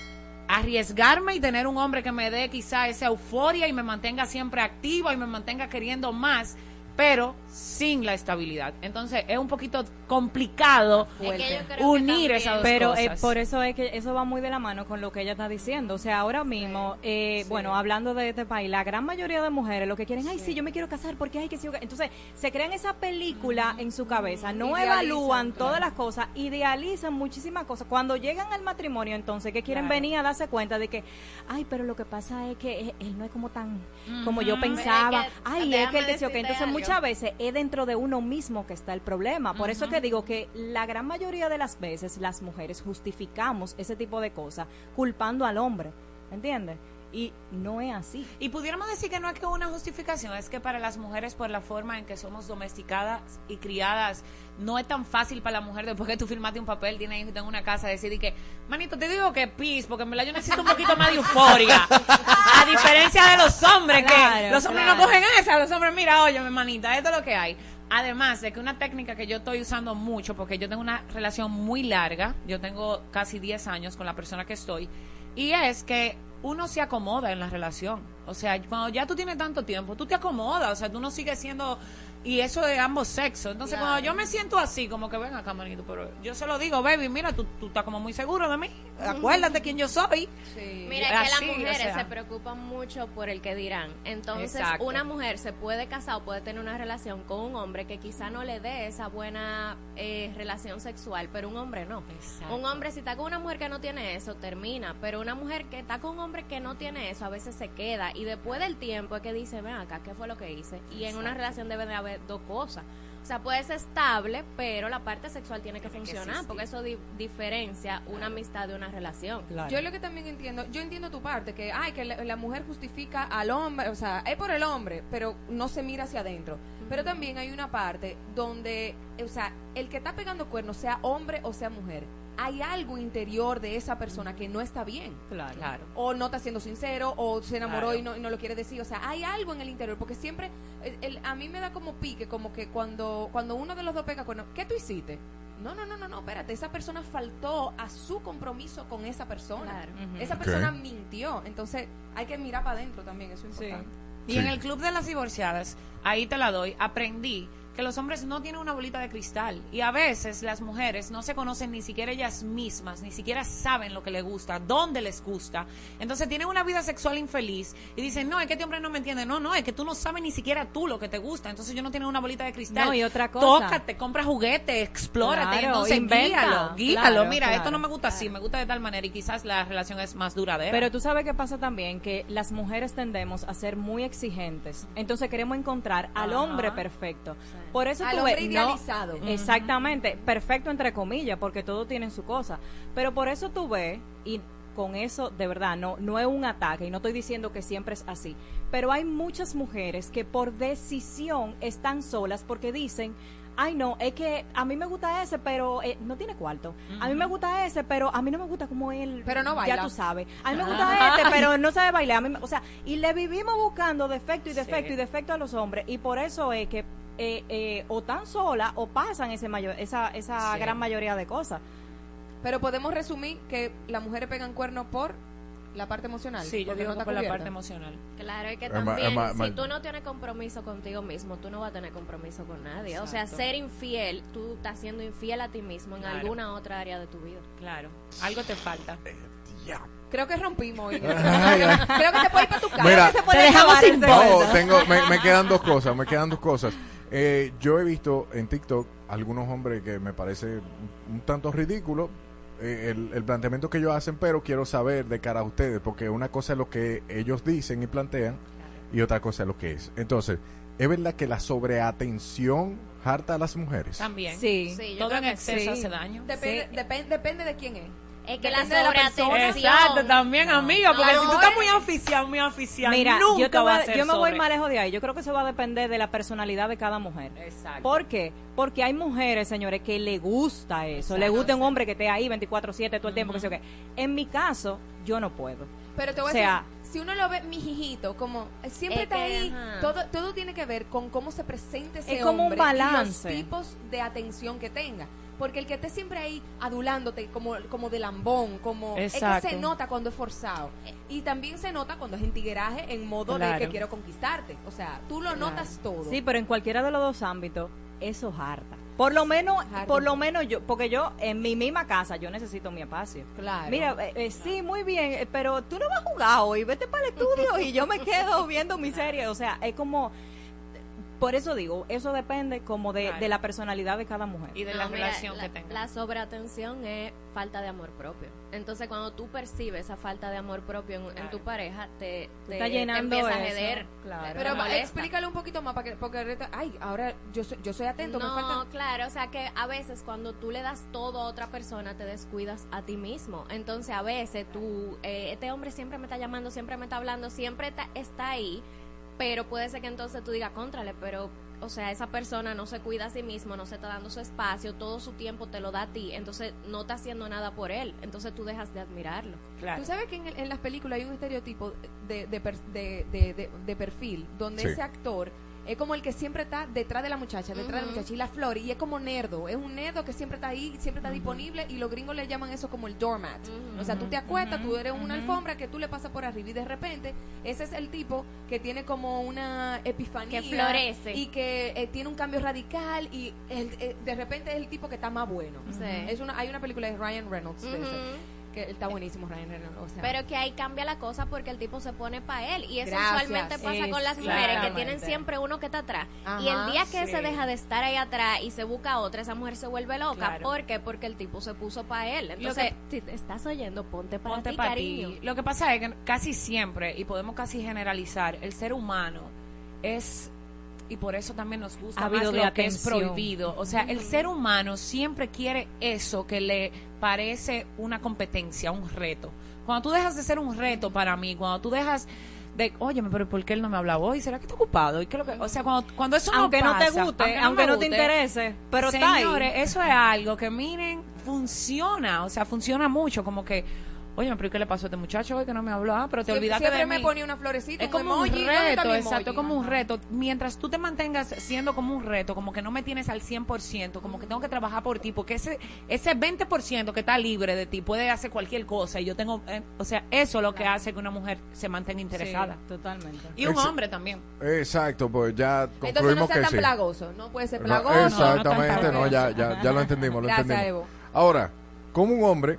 arriesgarme y tener un hombre que me dé quizá esa euforia y me mantenga siempre activa y me mantenga queriendo más, pero sin la estabilidad. Entonces es un poquito complicado unir esas dos Pero eh, cosas. por eso es que eso va muy de la mano con lo que ella está diciendo. O sea, ahora mismo, eh, bueno, hablando de este país, la gran mayoría de mujeres lo que quieren, ay, sí, yo me quiero casar porque hay que Entonces, se crean esa película en su cabeza, no Idealizan, evalúan claro. todas las cosas, idealizan muchísimas cosas. Cuando llegan al matrimonio, entonces, que quieren Claro. venir a darse cuenta de que, ay, pero lo que pasa es que él, él no es como tan, como yo pensaba. Es que, ay, es que él decía, decirte Entonces, algo. Muchas veces es dentro de uno mismo que está el problema. Por eso es que digo que la gran mayoría de las veces las mujeres justificamos ese tipo de cosas culpando al hombre, ¿entiendes? Y no es así. Y pudiéramos decir que no es que una justificación, es que para las mujeres, por la forma en que somos domesticadas y criadas, no es tan fácil para la mujer después que tú firmaste un papel, tienes hijos y tengo una casa, decir y que, manito, te digo que pis, porque en verdad yo necesito un poquito más de euforia. *laughs* A diferencia de los hombres, que los hombres claro. no cogen esa, los hombres, mira, oye, manita, esto es lo que hay. Además de que una técnica que yo estoy usando mucho, porque yo tengo una relación muy larga, yo tengo casi 10 años con la persona que estoy, y es que uno se acomoda en la relación. O sea, cuando ya tú tienes tanto tiempo, tú te acomodas, o sea, tú no sigues siendo... Y eso de ambos sexos. Entonces, Claro. cuando yo me siento así, como que ven acá, manito, pero yo se lo digo, baby, mira, tú, tú estás como muy seguro de mí. Acuérdate quién yo soy. Mira, Y que las o mujeres sea. se preocupan mucho por el que dirán. Entonces, Exacto. una mujer se puede casar o puede tener una relación con un hombre que quizá no le dé esa buena eh, relación sexual, pero un hombre no. Un hombre, si está con una mujer que no tiene eso, termina. Pero una mujer que está con un hombre que no tiene eso, a veces se queda. Y después del tiempo es que dice, ven acá, ¿qué fue lo que hice? Y en una relación debe de haber dos cosas. O sea, puede ser estable, pero la parte sexual tiene que funcionar, porque eso di- diferencia una amistad de una relación. Yo lo que también entiendo, yo entiendo tu parte, que ay, que la, la mujer justifica al hombre, o sea, es por el hombre, pero no se mira hacia adentro. Pero también hay una parte donde, o sea, el que está pegando cuernos, sea hombre o sea mujer, hay algo interior de esa persona que no está bien. Claro. O no está siendo sincero, o se enamoró Claro. y, no, y no lo quiere decir. O sea, hay algo en el interior, porque siempre, el- el- a mí me da como pique, como que cuando, cuando uno de los dos pega cuernos, ¿qué tú hiciste? No, no, no, no, no, espérate, esa persona faltó a su compromiso con esa persona. Claro. Esa persona mintió. Entonces, hay que mirar para adentro también, eso es importante. Y en el club de las divorciadas, ahí te la doy, aprendí que los hombres no tienen una bolita de cristal y a veces las mujeres no se conocen ni siquiera ellas mismas, ni siquiera saben lo que les gusta, dónde les gusta. Entonces tienen una vida sexual infeliz y dicen, no, es que este hombre no me entiende. No, no, es que tú no sabes ni siquiera tú lo que te gusta. Entonces yo no tengo una bolita de cristal. No, y otra cosa. Tócate, compra juguete, explórate. Claro, entonces inventa. guíalo, guíalo. Claro, Mira, esto no me gusta así, me gusta de tal manera y quizás la relación es más duradera. Pero tú sabes qué pasa también, que las mujeres tendemos a ser muy exigentes. Entonces queremos encontrar al Ajá. hombre perfecto. Por eso Al tú hombre ves- no- idealizado. exactamente, perfecto entre comillas, porque todos tienen su cosa. Pero por eso tú ves, y con eso de verdad no, no es un ataque, y no estoy diciendo que siempre es así, pero hay muchas mujeres que por decisión están solas porque dicen, ay no, es que a mí me gusta ese, pero eh, no tiene cuarto. A mí me gusta ese, pero a mí no me gusta como él. Pero no Ya baila. tú sabes. A mí me Ah. gusta este, pero *laughs* no sabe bailar. A mí me- o sea, y le vivimos buscando defecto y defecto Sí. y defecto a los hombres. Y por eso es que eh, eh, o tan sola o pasan ese mayor, esa, esa Sí. gran mayoría de cosas. Pero podemos resumir que las mujeres pegan cuernos por la parte emocional. Sí, yo porque digo no por la parte emocional. Claro, es que también, es ma- ma- si tú no tienes compromiso contigo mismo, tú no vas a tener compromiso con nadie. O sea, ser infiel, tú estás siendo infiel a ti mismo en Claro. alguna otra área de tu vida. Claro, algo te falta. Creo que rompimos hoy. Ay, *laughs* ay. *laughs* Creo que te puedes ir para tu casa. Mira, puede acabar el No, tengo, me, me quedan dos cosas, me quedan dos cosas. Eh, yo he visto en TikTok algunos hombres que me parece un, tanto ridículo eh, el, el planteamiento que ellos hacen, pero quiero saber de cara a ustedes, porque una cosa es lo que ellos dicen y plantean y otra cosa es lo que es. Entonces, ¿es verdad que la sobreatención harta a las mujeres? También. Sí. Sí, yo Todo creo en exceso sí. hace daño. Depende, depen- depende de quién es. Es que la sobreatención. Exacto, también, amiga, porque si tú estás muy oficial, muy oficial, Mira, nunca yo, te voy va a- a ser yo me voy más lejos de ahí. Yo creo que eso va a depender de la personalidad de cada mujer. Exacto. ¿Por qué? Porque hay mujeres, señores, que le gusta eso. Le gusta un hombre que esté ahí 24-7 todo el tiempo, que sé yo qué. En mi caso, yo no puedo. Pero te voy O sea, a decir, si uno lo ve mijijito, como eh, siempre Es está que, ahí, ajá. todo, todo tiene que ver con cómo se presenta ese Es como un hombre y balance. los tipos de atención que tenga. Porque el que esté siempre ahí adulándote como, como de lambón, como es que Exacto. se nota cuando es forzado. Y también se nota cuando es en tigueraje en modo de que quiero conquistarte. O sea, tú lo notas todo. Sí, pero en cualquiera de los dos ámbitos, eso harta. Por lo menos, Harta. por lo menos yo, porque yo en mi misma casa yo necesito mi espacio. Claro. Mira, eh, eh, sí, muy bien, eh, pero tú no vas a jugar hoy, vete para el estudio y yo me quedo viendo mi serie. O sea, es como, por eso digo, eso depende como de, Claro. de la personalidad de cada mujer. Y de No, la mira, relación la, que tenga. La sobreatención es falta de amor propio. Entonces, cuando tú percibes esa falta de amor propio en, en tu pareja, te, te, estás te llenando empieza a eso, jeder. claro. te Pero molesta. explícale un poquito más, para que, porque ahorita, ay, ahora yo soy, yo soy atento, me No, falta... claro, o sea que a veces cuando tú le das todo a otra persona te descuidas a ti mismo. Entonces a veces tú, eh, este hombre siempre me está llamando, siempre me está hablando, siempre está, está ahí, pero puede ser que entonces tú digas, contrale, pero, o sea, esa persona no se cuida a sí mismo, no se está dando su espacio, todo su tiempo te lo da a ti, entonces no está haciendo nada por él, entonces tú dejas de admirarlo. Tú sabes que en, en las películas hay un estereotipo de, de, per- de, de- de- de perfil donde Sí. ese actor es como el que siempre está detrás de la muchacha, detrás de la muchacha. Y la flor, y es como nerdo, es un nerdo que siempre está ahí, siempre está disponible, y los gringos le llaman eso como el doormat. O sea, tú te acuestas, tú eres una alfombra que tú le pasas por arriba, y de repente, ese es el tipo que tiene como una epifanía. Que florece. Y que eh, tiene un cambio radical, y el- eh, de repente es el tipo que está más bueno. Es una, hay una película de Ryan Reynolds, de ese, Ujú. Que está buenísimo, Ryan Reynolds. O sea, Pero que ahí cambia la cosa porque el tipo se pone para él. Y eso Gracias. usualmente pasa con las mujeres que tienen siempre uno que está atrás. Ajá, y el día que sí. se deja de estar ahí atrás y se busca otra, esa mujer se vuelve loca. Claro. ¿Por qué? Porque el tipo se puso para él. Entonces, si te estás oyendo, ponte para Ponte ti, pa' cariño. ti. Lo que pasa es que casi siempre, y podemos casi generalizar, el ser humano es, y por eso también nos gusta Ávido más lo que es prohibido. O sea, el ser humano siempre quiere eso que le parece una competencia, un reto. Cuando tú dejas de ser un reto para mí, cuando tú dejas de, oye, pero ¿por qué él no me hablaba hoy? ¿Será que está ocupado? ¿Y qué es lo que, o sea, cuando, cuando eso no Aunque no te pasa, guste, aunque no te interese, pero está ahí. señores, eso es algo que miren, funciona, o sea, funciona mucho, como que, oye, pero ¿y ¿qué le pasó a este muchacho hoy que no me habló? Ah, pero te Siempre- olvidaste siempre de me mí. ponía una florecita, Es un como un emoji, ¿dónde está reto, exacto, como un reto. Mientras tú te mantengas siendo como un reto, como que no me tienes al 100%, como que tengo que trabajar por ti, porque ese ese 20% que está libre de ti puede hacer cualquier cosa y yo tengo, eh, o sea, eso es lo que hace que una mujer se mantenga interesada. totalmente. Y un Ex- hombre también. Exacto, pues ya Entonces concluimos no sea que tan sí. plagoso, no puede ser No, plagoso. exactamente, no, ya, ya, ya lo entendimos, lo Gracias, entendimos. Evo. Ahora, ¿cómo un hombre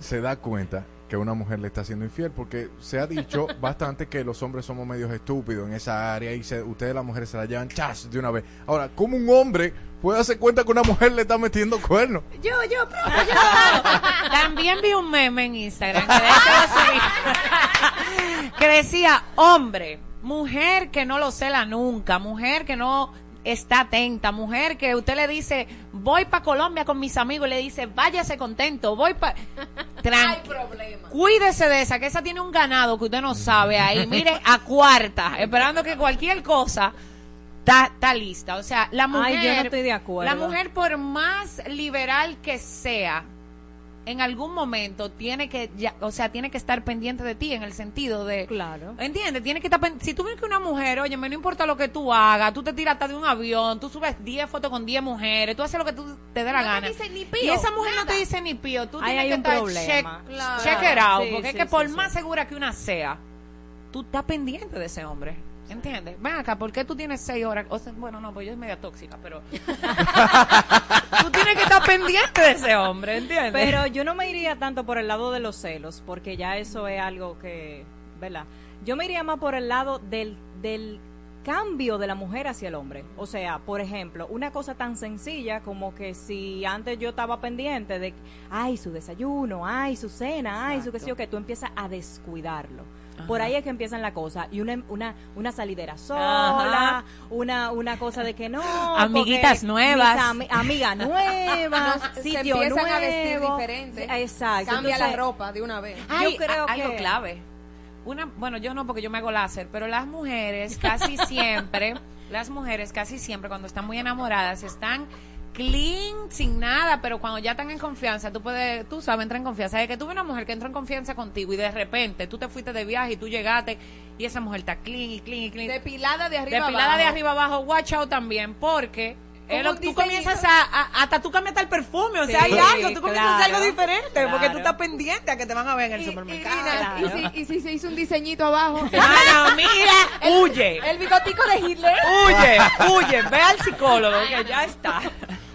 se da cuenta que una mujer le está siendo infiel? Porque se ha dicho *laughs* bastante que los hombres somos medios estúpidos en esa área y se- ustedes las mujeres se la llevan chas de una vez. Ahora, ¿cómo un hombre puede darse cuenta que una mujer le está metiendo cuernos? Yo, yo, yo. *laughs* También vi un meme en Instagram que, de hecho lo subí. *laughs* que decía, hombre, mujer que no lo cela nunca, mujer que no está atenta, mujer que usted le dice, voy para Colombia con mis amigos y le dice, váyase contento, voy para... *laughs* Cuídese de esa, que esa tiene un ganado que usted no sabe ahí, mire, a cuarta, esperando que cualquier cosa está, está lista. O sea, la mujer... Ay, yo no estoy de acuerdo. La mujer, por más liberal que sea, en algún momento tiene que, ya- o sea, tiene que estar pendiente de ti en el sentido de... Claro. ¿Entiendes? Tiene que estar Si tú ves que una mujer, oye, no importa lo que tú hagas, tú te tiras hasta de un avión, tú subes 10 fotos con 10 mujeres, tú haces lo que tú te dé la No te gana. dice ni pío, y esa mujer no te dice ni pío, tú Ahí tienes hay que estar problema. check, Claro. check it out, Sí, porque es sí, que por más segura que una sea, tú estás pendiente de ese hombre. ¿Entiendes? Ven acá, ¿por qué tú tienes seis horas? O sea, bueno, no, pues yo es media tóxica, pero *laughs* tú tienes que estar pendiente de ese hombre, ¿entiendes? Pero yo no me iría tanto por el lado de los celos, porque ya eso es algo que, ¿verdad? Yo me iría más por el lado del, del cambio de la mujer hacia el hombre. O sea, por ejemplo, una cosa tan sencilla como que si antes yo estaba pendiente de, ay, su desayuno, ay, su cena, ay, su qué sé yo, que tú empiezas a descuidarlo. Por ahí es que empiezan la cosa. Y una, una, una salidera Ajá. sola, una, una cosa de que no. Amiguitas nuevas. amigas *laughs* nuevas, Se sitio empiezan nuevo. a vestir diferente. Exacto. Cambia Entonces, la ropa de una vez. Ay, yo creo a- algo que- clave. Una, bueno, yo no porque yo me hago láser, pero las mujeres casi *laughs* siempre, las mujeres casi siempre cuando están muy enamoradas están clean, sin nada, pero cuando ya están en confianza, tú puedes, tú sabes, entra en confianza. De que tuve una mujer que entró en confianza contigo y de repente tú te fuiste de viaje y tú llegaste y esa mujer está clean y clean y clean. Depilada de arriba Depilada de arriba abajo, watch out también, porque es lo- tú comienzas a, a- hasta tú cambias el perfume, o sea, Sí, hay algo, tú comienzas a hacer claro, algo diferente, porque tú claro. estás pendiente a que te van a ver en el Y, supermercado. y- y si, y si se hizo un diseñito abajo. *laughs* Mano, *laughs* mira, huye. El bigotico de Hitler. Huye, huye, ve al psicólogo, que ya está.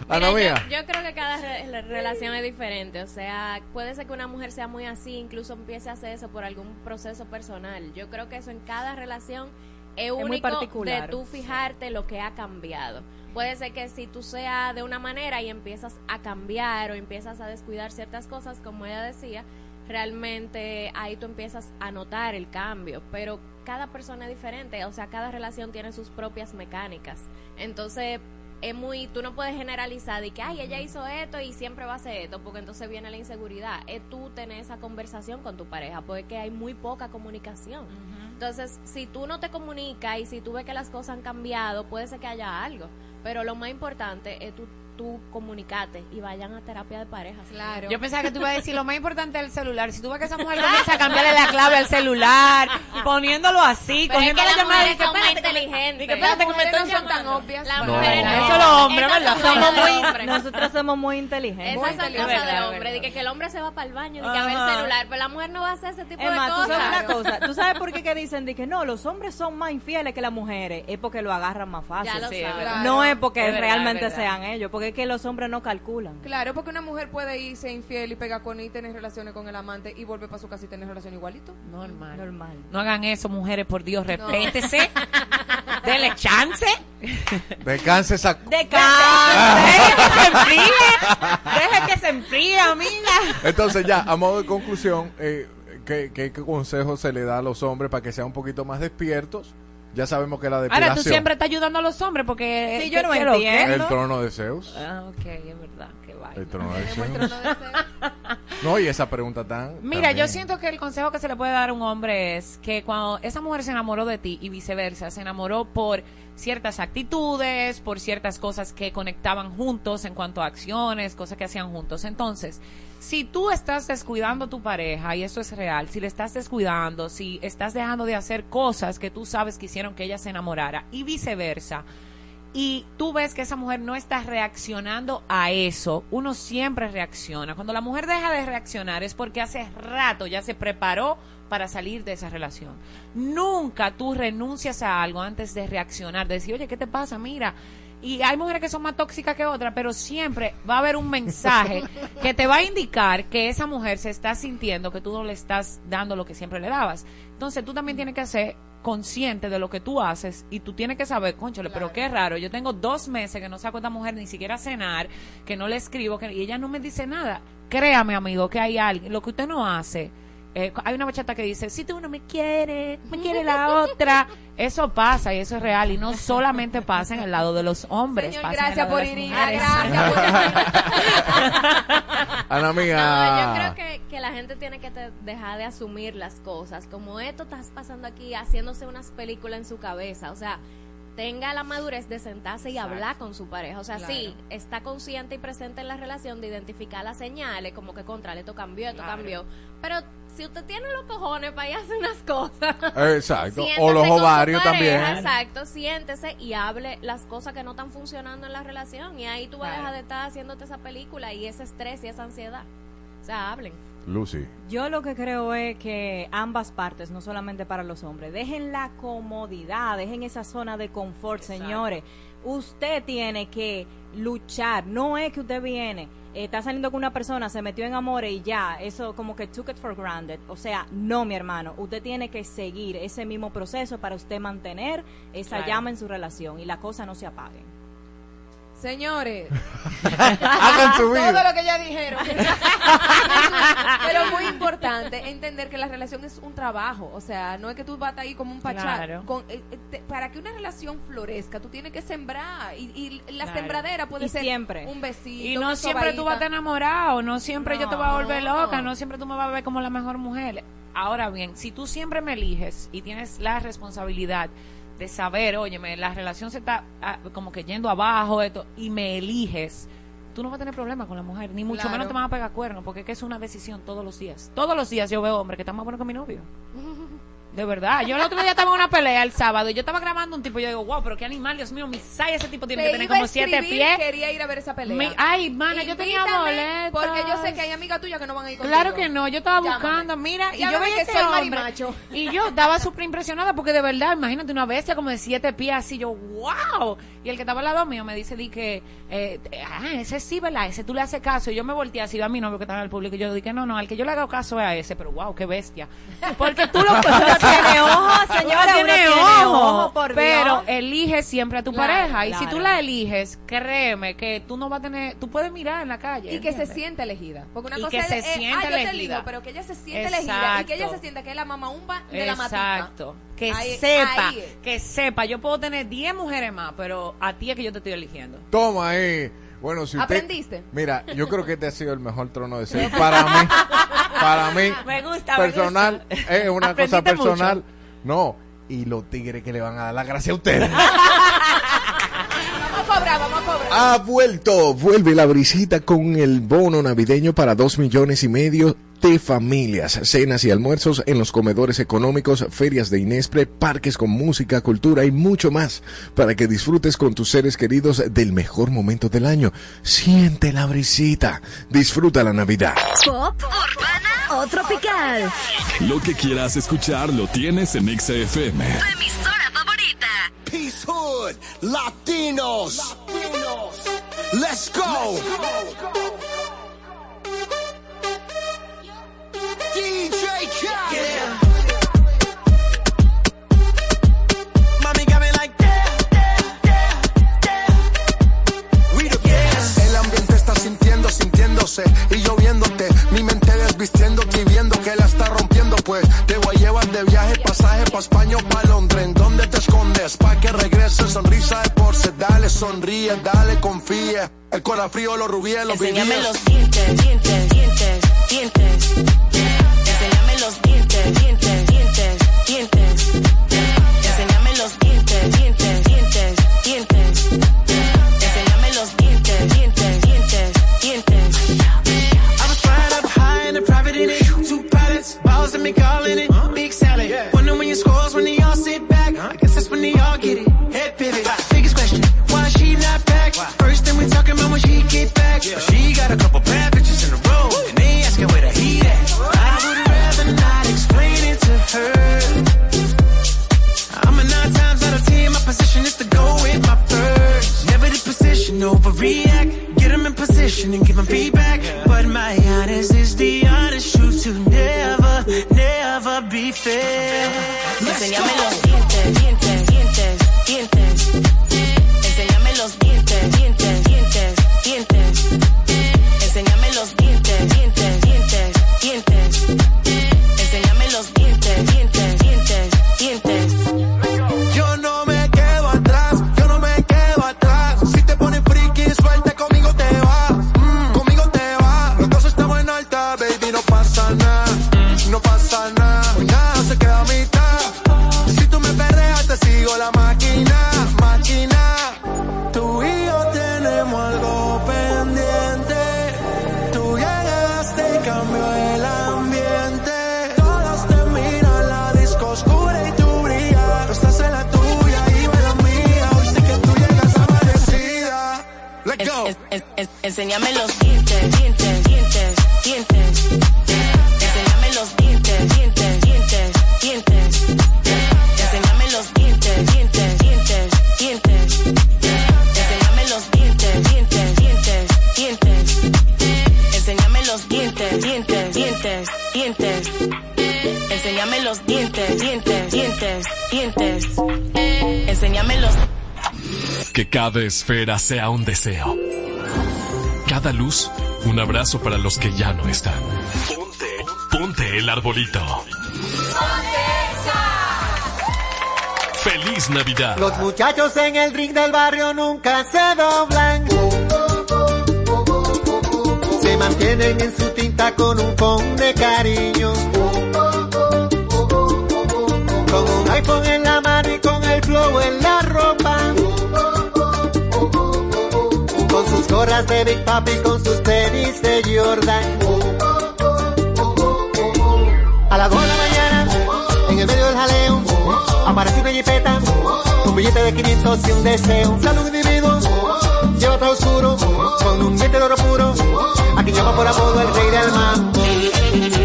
Ana Mira, mía. yo, yo creo que cada re- la relación es diferente. O sea, puede ser que una mujer sea muy así, incluso empiece a hacer eso por algún proceso personal. Yo creo que eso en cada relación es muy único particular. de tú fijarte lo que ha cambiado. Puede ser que si tú seas de una manera y empiezas a cambiar o empiezas a descuidar ciertas cosas, como ella decía, realmente ahí tú empiezas a notar el cambio. Pero cada persona es diferente, o sea, cada relación tiene sus propias mecánicas. Entonces, es muy, tú no puedes generalizar de que, ay, ella hizo esto y siempre va a hacer esto, porque entonces viene la inseguridad. Es tú tener esa conversación con tu pareja, porque hay muy poca comunicación. Entonces, si tú no te comunicas y si tú ves que las cosas han cambiado, puede ser que haya algo. Pero lo más importante es tú, tú comunicate y vayan a terapia de parejas. Claro. Yo pensaba que tú ibas a decir lo más importante del celular. Si tú ves que esa mujer *laughs* comienza a cambiarle la clave al celular poniéndolo así, Pero es cogiendo que la llamada y mujeres dice, son más espérate, que que espérate que me no son tan obvias. Las mujeres no. Eso los hombres, ¿verdad? Somos cosas muy, nosotros somos muy inteligentes. Esas son inteligente. cosas Es de hombre, es de que el hombre se va para el baño, de que a ver el celular, pero la mujer no va a hacer ese tipo Es de más, tú cosas. sabes una cosa, tú sabes por qué que dicen de que no, los hombres son más infieles que las mujeres, es porque lo agarran más fácil. Ya lo Sí, es sabes. verdad. No es porque Es verdad, realmente es sean ellos, porque es que los hombres no calculan. Claro, porque una mujer puede irse infiel y pegar con y tener relaciones con el amante y volver para su casa y tener relación igualito. Normal. Normal. No hagan eso, mujeres, por Dios, respétese. *laughs* Dele chance. Descanse esa... De Deje que se enfríe. Deje que se enfríe, amiga. Entonces ya, a modo de conclusión, eh, ¿qué, qué, qué consejo se le da a los hombres para que sean un poquito más despiertos? Ya sabemos que la depilación... Ahora, tú siempre estás ayudando a los hombres porque... Sí, yo no entiendo. El trono de Zeus. Ah, ok, es verdad, vaina. El trono de Tenemos el Zeus. trono de Zeus. No, y esa pregunta tan... Mira, yo siento que el consejo que se le puede dar a un hombre es que cuando esa mujer se enamoró de ti y viceversa, se enamoró por ciertas actitudes, por ciertas cosas que conectaban juntos en cuanto a acciones, cosas que hacían juntos. Entonces, si tú estás descuidando a tu pareja, y eso es real, si le estás descuidando, si estás dejando de hacer cosas que tú sabes que hicieron que ella se enamorara y viceversa, y tú ves que esa mujer no está reaccionando a eso, uno siempre reacciona. Cuando la mujer deja de reaccionar es porque hace rato ya se preparó para salir de esa relación. Nunca tú renuncias a algo antes de reaccionar, de decir, oye, ¿qué te pasa? Mira. Y hay mujeres que son más tóxicas que otras, pero siempre va a haber un mensaje *laughs* que te va a indicar que esa mujer se está sintiendo que tú no le estás dando lo que siempre le dabas. Entonces tú también tienes que ser consciente de lo que tú haces y tú tienes que saber, conchole, pero qué raro, yo tengo dos meses que no saco a esta mujer ni siquiera a cenar, que no le escribo, que, y ella no me dice nada. Créame, amigo, que hay alguien, lo que usted no hace. Eh, hay una bachata que dice, si tú no me quieres, me quiere la otra. Eso pasa y eso es real y no solamente pasa en el lado de los hombres. Señor, gracias por mujeres. gracias por *laughs* Ana No, amiga. yo creo que, que la gente tiene que te- dejar de asumir las cosas. Como esto estás pasando aquí, haciéndose unas películas en su cabeza. O sea, tenga la madurez de sentarse y hablar con su pareja. O sea, Claro. sí, está consciente y presente en la relación de identificar las señales, como que contra, esto cambió, esto Claro. cambió. Pero si usted tiene los cojones para ir a hacer unas cosas. Exacto. *laughs* O los ovarios pareja, también. Exacto, siéntese y hable las cosas que no están funcionando en la relación. Y ahí tú vas a dejar de estar haciéndote esa película y ese estrés y esa ansiedad. O sea, hablen. Lucy. Yo lo que creo es que ambas partes, no solamente para los hombres, dejen la comodidad, dejen esa zona de confort, señores. Usted tiene que luchar, no es que usted viene, eh, está saliendo con una persona, se metió en amores y ya, eso como que took it for granted. O sea, no, mi hermano, usted tiene que seguir ese mismo proceso para usted mantener esa Claro. llama en su relación y las cosas no se apaguen. Señores, Hagan su *laughs* vida. todo lo que ya dijeron. *laughs* Pero muy importante entender que la relación es un trabajo. O sea, no es que tú vas ahí como un pachá. Claro. Con, eh, eh, te- para que una relación florezca, tú tienes que sembrar. Y, y la Claro. sembradera puede Y ser siempre. un besito. Y no siempre tú vas a enamorado, no siempre yo te voy a volver No. loca, no siempre tú me vas a ver como la mejor mujer. Ahora bien, si tú siempre me eliges y tienes la responsabilidad de saber, óyeme, la relación se está ah, como que yendo abajo, esto, y me eliges, tú no vas a tener problemas con la mujer, ni mucho Claro. menos te van a pegar cuernos, porque es que es una decisión todos los días. Todos los días yo veo hombres que están más buenos que mi novio. *laughs* De verdad, yo el otro día estaba en una pelea el sábado y yo estaba grabando un tipo y yo digo, wow, pero qué animal, Dios mío, mi saya ese tipo tiene Te que tener como siete pies. Quería ir a ver esa pelea. Me- ay, mana, yo tenía boletos. Porque yo sé que hay amigas tuyas que no van a ir contigo. Claro que no, yo estaba Llámame. buscando, mira, y yo veía que este soy hombre, marimacho. y yo estaba súper impresionada porque de verdad, imagínate una bestia como de siete pies así, yo, wow, y el que estaba al lado mío me dice, di que, eh, ah, ese sí, ¿verdad? Ese tú le haces caso, y yo me volteé así, a mi novio que estaba en el público, y yo dije, no, no, al que yo le hago caso es a ese, pero wow, qué bestia, porque tú lo *laughs* tiene *laughs* ojo, señora, Uno uno tiene ojo, ojo, por pero Dios. elige siempre a tu Claro, pareja, y si tú la eliges, créeme que tú no vas a tener, tú puedes mirar en la calle, Y que se siente elegida. Porque una Y cosa que es, se sienta ah, yo te elijo, pero que ella se siente elegida y que ella se sienta que es la mamá umba de la matica. Exacto. Que Ahí- sepa, ahí es. que sepa. Yo puedo tener 10 mujeres más, pero a ti es que yo te estoy eligiendo. Toma ahí. Bueno, si usted- ¿Aprendiste? Mira, yo creo que este ha sido el mejor trono de ser *laughs* para mí. Para mí, Me gusta, me personal, gusta. es una cosa personal. mucho. No, y los tigres que le van a dar la gracia a ustedes. *laughs* Vamos a cobrar, vamos a cobrar. ha vuelto, vuelve la brisita con el bono navideño para dos millones y medio de familias, cenas y almuerzos en los comedores económicos, ferias de Inespre, parques con música, cultura y mucho más para que disfrutes con tus seres queridos del mejor momento del año. Siente la brisita, disfruta la Navidad. Pop, urbana o tropical. Lo que quieras escuchar lo tienes en Exa FM. Tu emisora favorita. Peace Hood, Latinos. Let's go. Mami got y lloviéndote. Mi mente desvistiéndote y viendo que la está rompiendo. Pues te voy a llevar de viaje, pasaje pa' España o pa' Londres. ¿En dónde te escondes? Pa' que regrese, sonrisa de porce. Dale, sonríe, dale, confía. El corazón frío, los rubíes, los Enséñame vivíes. los dientes, dientes, dientes, dientes. Dientes, dientes, dientes. Enséñame los dientes, dientes, dientes, dientes. Enséñame los dientes, dientes, dientes, dientes. I was flying up high in a private in it. Two pilots, balls and me calling it. Big salad. Wonder when your scores when they all sit back. I guess that's when they all get it. Head pivot. Biggest question, why she not back? First thing we talking about when she get back. She got a couple overreact. Get them in position and give them feedback. But my honest is the honest truth to never, never be fair. Let's Enséñame cada esfera sea un deseo. Cada luz, un abrazo para los que ya no están. Ponte, ponte el arbolito. ¡Feliz Navidad! Los muchachos en el ring del barrio nunca se doblan. Se mantienen en su tinta con un phone de cariño. Con un iPhone en la mano y con el flow en la ropa. Sus gorras de Big Papi, con sus tenis de Jordan. A las 2 de la mañana, en el medio del jaleo, aparece una jipeta, un billete de 500 y un deseo. Un saludo individuo, lleva todo oscuro, con un diente de oro puro, a quien llama por apodo el rey del mambo.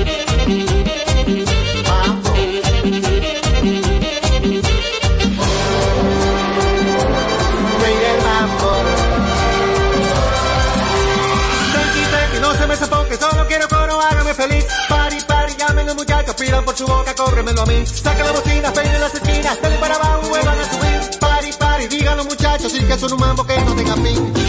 Por su boca, cóbremelo a mí. Saca la bocina, peinen las esquinas, dale para abajo, vuelvan a subir. Pari, pari, digan los muchachos, y que son un mambo que no tenga fin.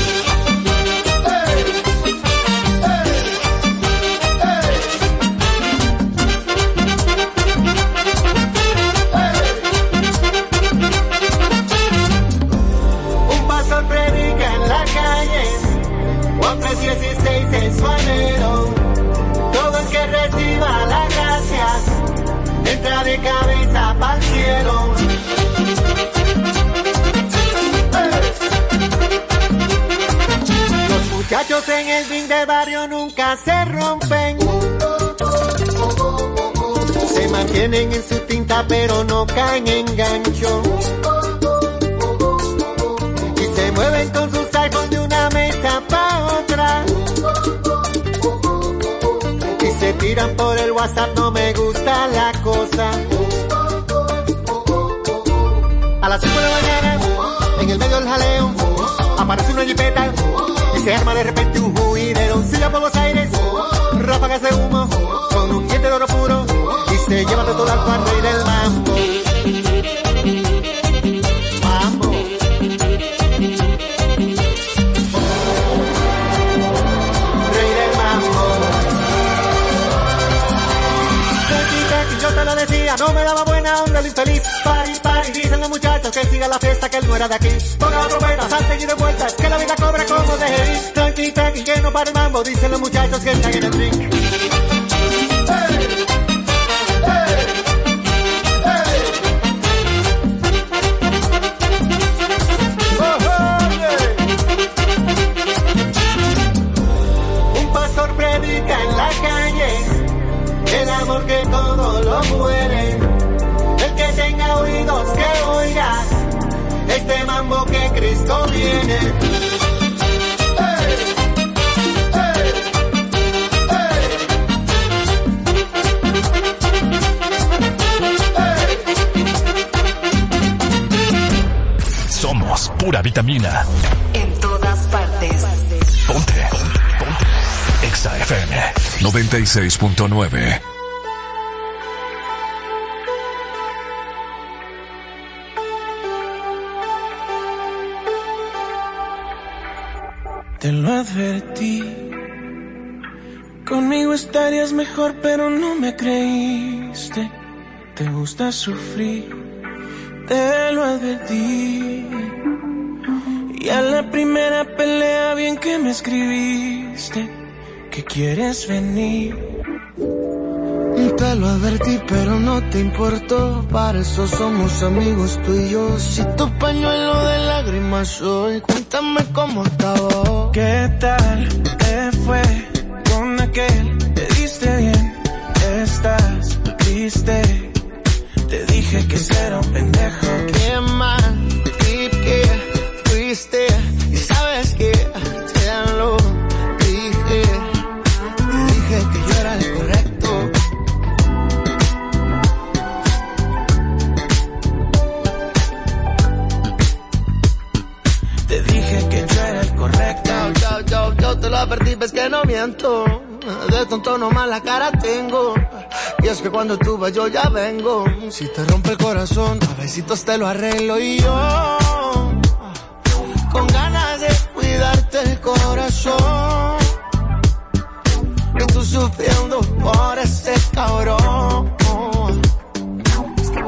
De cabeza para el cielo. Los muchachos en el ring del barrio nunca se rompen. mantienen en su tinta pero no caen en gancho. Y se mueven con sus iPhones de una mesa para otra. Y se tiran por el WhatsApp, no me gusta la A las 5 de la mañana, en el medio del jaleo, aparece una jipeta y se arma de repente un juidero. Silla por los aires, ráfagas de humo, con un diente de oro puro y se lleva de todo al rey del mambo. Mambo. No me daba buena onda el infeliz. Pari, pari, dicen los muchachos que siga la fiesta, que él no era de aquí. Ponga la trompeta, salten y de vueltas, que la vida cobra como de. Tranqui, tranqui, que no para el mambo, dicen los muchachos que están en el drink. Calle el amor que todo lo muere. El que tenga oídos que oiga este mambo que Cristo viene. Somos pura vitamina. En todas partes. Ponte. Ponte. Exa FM 96.9. Conmigo estarías mejor, pero no me creíste. Te gusta sufrir, te lo advertí. Y a la primera pelea, bien que me escribiste, que quieres venir. Te lo advertí, pero no te importó. Para eso somos amigos tú y yo. Si tu pañuelo de lágrimas soy, cuéntame cómo acabó. ¿Qué tal te fue con aquel? Te diste bien, estás triste. Te dije que era un pendejo. Ves que no miento. De tonto nomás la cara tengo. Y es que cuando tú vas yo ya vengo. Si te rompe el corazón, a besitos te lo arreglo y yo. Con ganas de cuidarte el corazón. Y tú sufriendo por ese cabrón.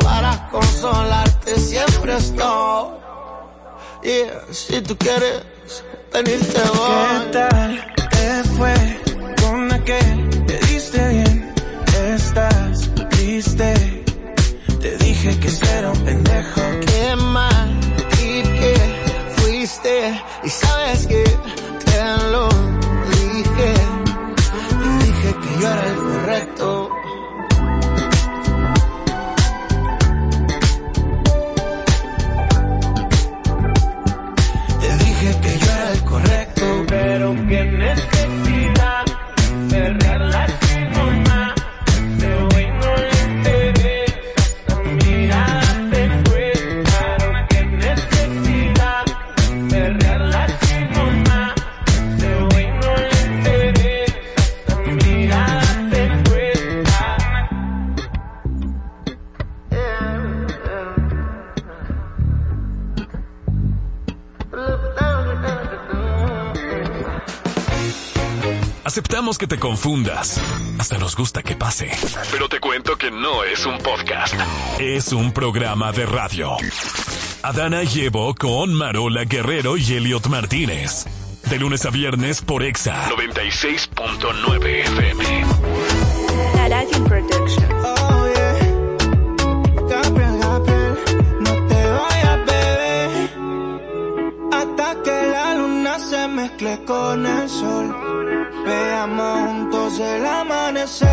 Para consolarte siempre estoy. Y si tú quieres venirte voy. ¿Qué tal te fue con aquel? Te diste bien, estás triste. Te dije que era un pendejo. Qué mal y que fuiste. Y sabes que te lo dije. Te dije que yo era el correcto. Te dije que yo era el correcto, pero qué necesidad Aceptamos que te confundas. Hasta nos gusta que pase. Pero te cuento que no es un podcast. Es un programa de radio. Adana y Evo con Marola Guerrero y Elliot Martínez. De lunes a viernes por Exa 96.9 FM. Aladdin mezcle con el sol. Veamos juntos el amanecer.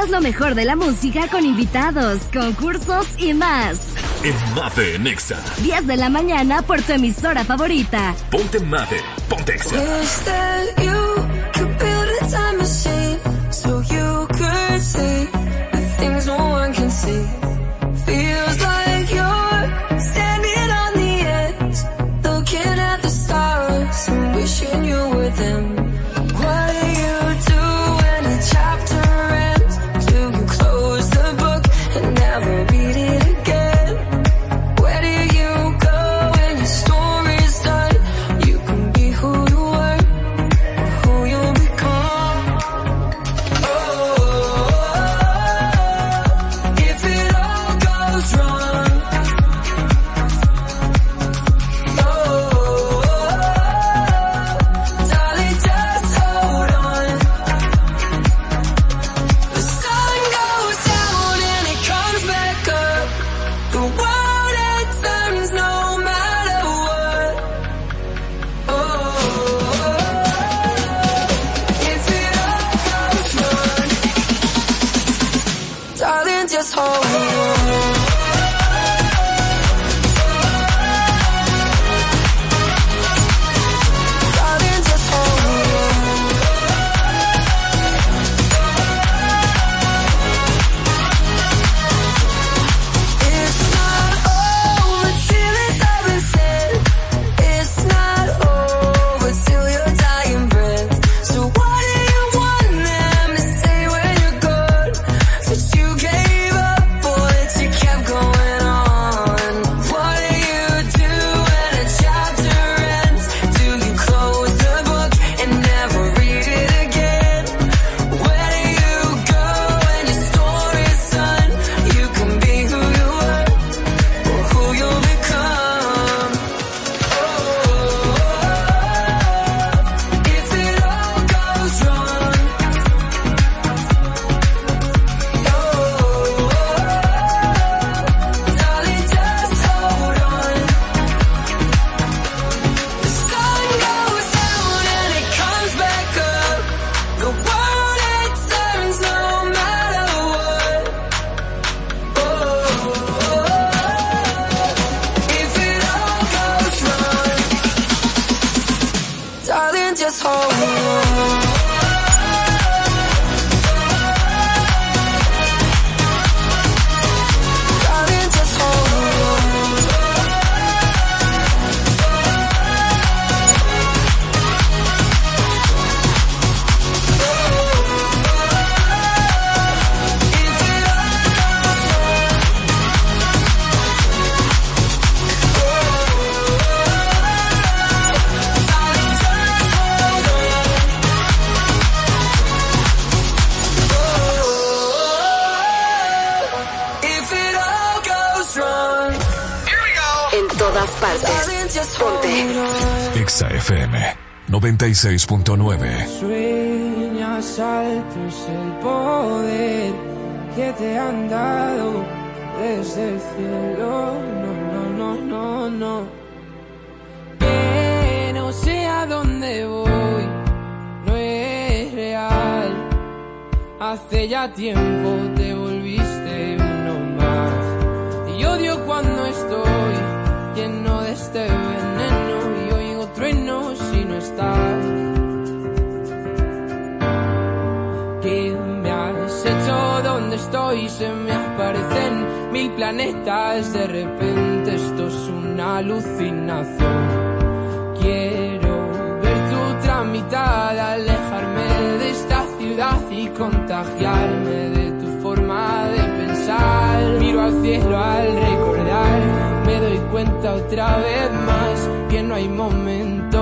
Disfrutas lo mejor de la música con invitados, concursos y más. En Mate en Exa. 10 de la mañana por tu emisora favorita. Ponte Mate. Ponte Exa. Just hold on. 96.9. Sueñas alto es el poder que te han dado desde el cielo. No, no, no, no, no. Que no sé a dónde voy, no es real. Hace ya tiempo te estás. ¿Qué me has hecho? ¿Dónde estoy? Se me aparecen mil planetas. De repente esto es una alucinación. Quiero ver tu tramitada, alejarme de esta ciudad y contagiarme de tu forma de pensar. Miro al cielo al recordar, me doy cuenta otra vez más que no hay momento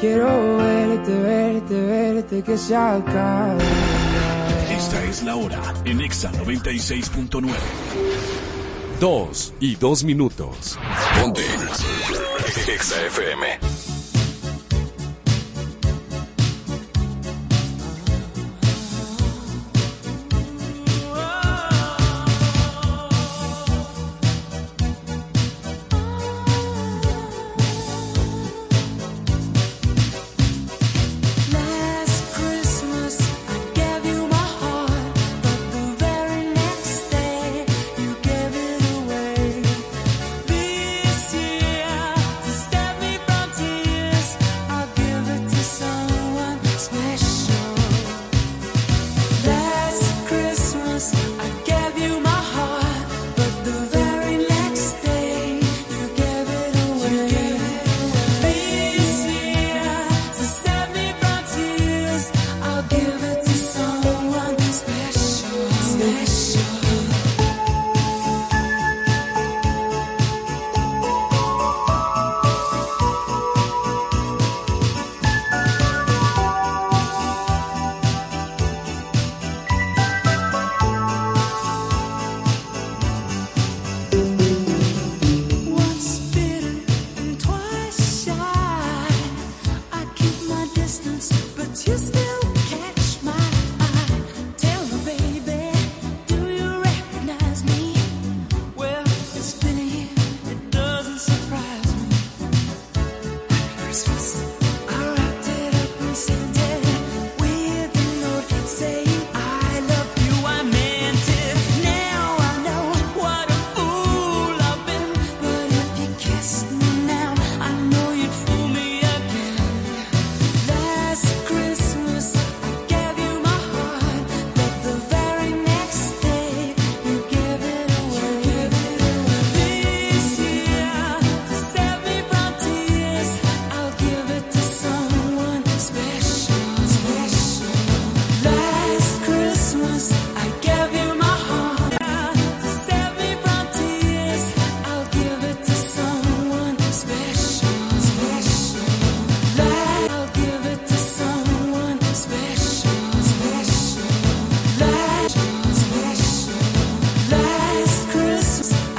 Quiero verte, verte, verte, que se acabe. Esta es la hora en Exa 96.9. Dos y dos minutos. Ponte. Exa FM.